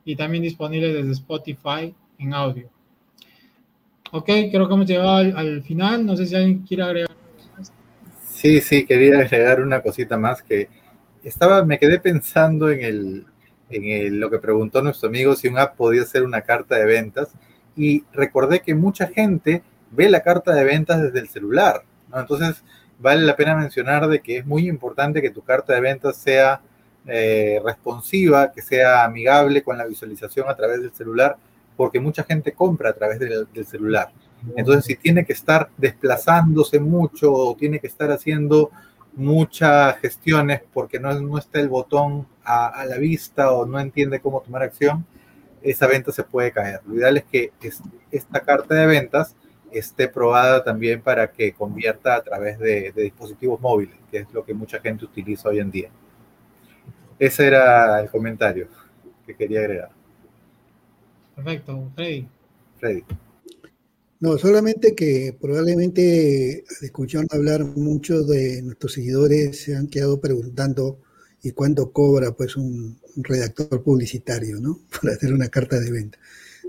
y también disponible desde Spotify en audio. Ok, creo que hemos llegado al, final. No sé si alguien quiere agregar. Sí, sí, quería agregar una cosita más que estaba, me quedé pensando en, el, en lo que preguntó nuestro amigo si un app podía ser una carta de ventas y recordé que mucha gente ve la carta de ventas desde el celular, ¿no? Entonces, vale la pena mencionar de que es muy importante que tu carta de ventas sea eh, responsiva, que sea amigable con la visualización a través del celular, porque mucha gente compra a través del, celular. Entonces, si tiene que estar desplazándose mucho o tiene que estar haciendo muchas gestiones porque no, no está el botón a, la vista o no entiende cómo tomar acción, esa venta se puede caer. Lo ideal es que esta carta de ventas esté probada también para que convierta a través de, dispositivos móviles, que es lo que mucha gente utiliza hoy en día. Ese era el comentario que quería agregar. Perfecto, Freddy. Freddy. No, solamente que probablemente escucharon hablar muchos de nuestros seguidores se han quedado preguntando y cuánto cobra pues un, redactor publicitario, ¿no? [laughs] Para hacer una carta de venta.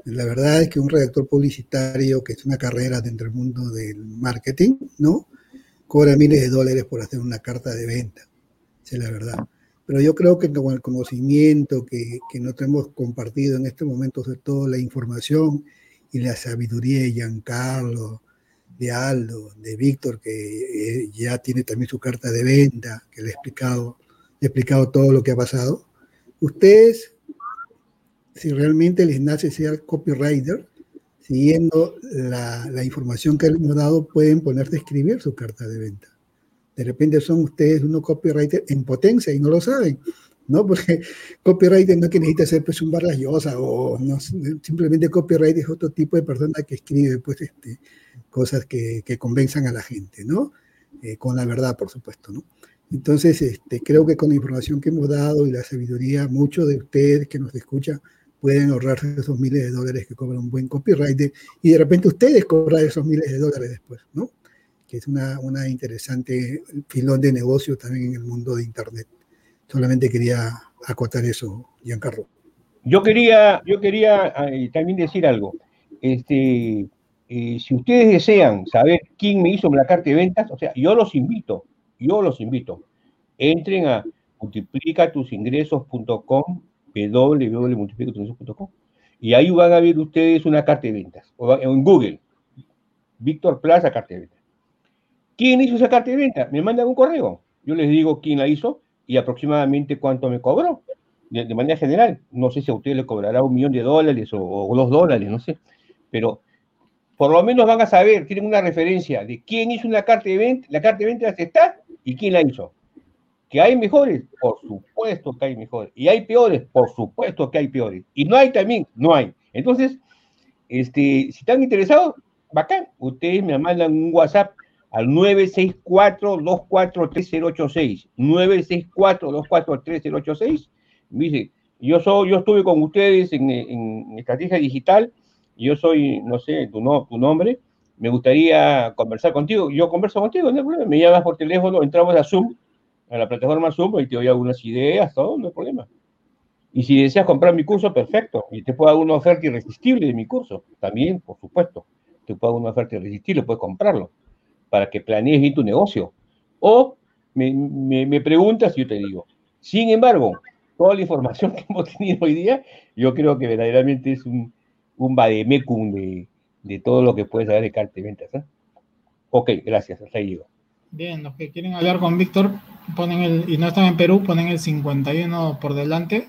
La verdad es que un redactor publicitario, que es una carrera dentro del mundo del marketing, ¿no? Cobra miles de dólares por hacer una carta de venta. Esa es la verdad. Pero yo creo que con el conocimiento que, que nosotros hemos compartido en este momento, sobre todo la información y la sabiduría de Giancarlo, de Aldo, de Víctor, que eh, ya tiene también su carta de venta, que le he explicado, le explicado todo lo que ha pasado. Ustedes si realmente les nace ser copywriter, siguiendo la, la, información que hemos dado, pueden ponerse a escribir su carta de venta. De repente son ustedes unos copywriter en potencia y no lo saben, ¿no? Porque [laughs] copywriter no es que necesita ser pues un barlayosa o no, simplemente copywriter es otro tipo de persona que escribe pues este, cosas que, que convenzan a la gente, ¿no? Eh, con la verdad, por supuesto, ¿no? Entonces, este, creo que con la información que hemos dado y la sabiduría, muchos de ustedes que nos escuchan pueden ahorrarse esos miles de dólares que cobra un buen copywriter y de repente ustedes cobran esos miles de dólares después, ¿no? Que es una, una interesante filón de negocio también en el mundo de Internet. Solamente quería acotar eso, Giancarlo. Yo quería, yo quería eh, también decir algo. Este, eh, si ustedes desean saber quién me hizo la carta de ventas, o sea, yo los invito, yo los invito. Entren a multiplicatusingresos.com www.multiplicatusingresos.com y ahí van a ver ustedes una carta de ventas, en Google, Víctor Plaza, carta de ventas. ¿Quién hizo esa carta de venta? Me mandan un correo. Yo les digo quién la hizo y aproximadamente cuánto me cobró. De, manera general, no sé si a usted le cobrará un millón de dólares o, o, dos dólares, no sé, pero por lo menos van a saber, tienen una referencia de quién hizo una carta de venta, la carta de venta está y quién la hizo. ¿Que hay mejores? Por supuesto que hay mejores. ¿Y hay peores? Por supuesto que hay peores. ¿Y no hay también? No hay. Entonces, este, si están interesados, bacán. Ustedes me mandan un WhatsApp al 964-243-086. 964-243-086. Me dice, yo, soy, yo estuve con ustedes en, en, estrategia digital. Yo soy, no sé, tu, no, tu nombre. Me gustaría conversar contigo. Yo converso contigo, no hay problema. Me llamas por teléfono, entramos a Zoom a la plataforma Zoom y te doy algunas ideas, todo, no hay problema. Y si deseas comprar mi curso, perfecto. Y te puedo dar una oferta irresistible de mi curso. También, por supuesto. Te puedo dar una oferta irresistible, puedes comprarlo. Para que planees bien tu negocio. O me, me, preguntas y yo te digo. Sin embargo, toda la información [laughs] que hemos tenido hoy día, yo creo que verdaderamente es un, un vademecum de, de todo lo que puedes saber de carta de ventas. ¿eh? Ok, gracias. Hasta ahí. Bien, los que quieren hablar con Víctor ponen el, y no están en Perú, ponen el 51 por delante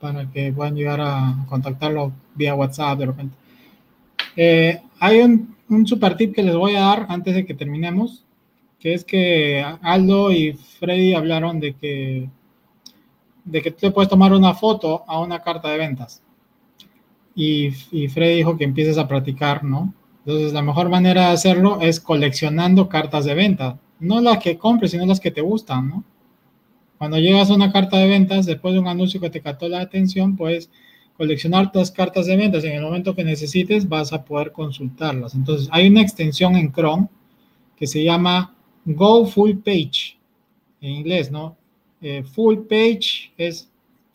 para que puedan llegar a contactarlo vía WhatsApp de repente. Eh, hay un, un, super tip que les voy a dar antes de que terminemos, que es que Aldo y Freddy hablaron de que, de que tú te puedes tomar una foto a una carta de ventas. Y, y Freddy dijo que empieces a practicar, ¿no? Entonces, la mejor manera de hacerlo es coleccionando cartas de venta. No las que compres, sino las que te gustan, ¿no? Cuando llegas a una carta de ventas, después de un anuncio que te captó la atención, puedes coleccionar tus cartas de ventas. En el momento que necesites, vas a poder consultarlas. Entonces, hay una extensión en Chrome que se llama Go Full Page, en inglés, ¿no? Eh, full Page es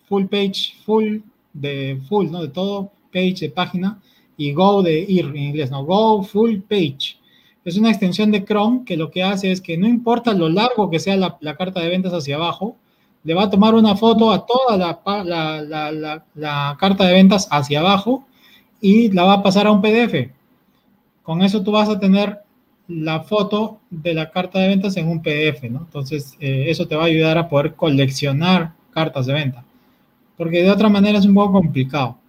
full page, full de full, ¿no? De todo page de página y Go de ir en inglés, ¿no? Go Full Page. Es una extensión de Chrome que lo que hace es que no importa lo largo que sea la, carta de ventas hacia abajo, le va a tomar una foto a toda la, la, carta de ventas hacia abajo y la va a pasar a un PDF. Con eso tú vas a tener la foto de la carta de ventas en un PDF, ¿no? Entonces, eh, eso te va a ayudar a poder coleccionar cartas de venta. Porque de otra manera es un poco complicado.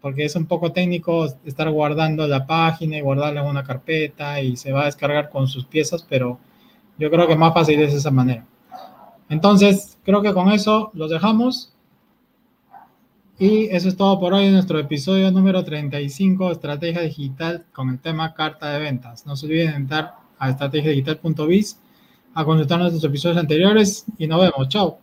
Porque es un poco técnico estar guardando la página y guardarla en una carpeta y se va a descargar con sus piezas, pero yo creo que más fácil es esa manera. Entonces, creo que con eso los dejamos. Y eso es todo por hoy en nuestro episodio número 35, Estrategia Digital, con el tema carta de ventas. No se olviden entrar a estrategiadigital.biz a consultar nuestros episodios anteriores y nos vemos. Chao.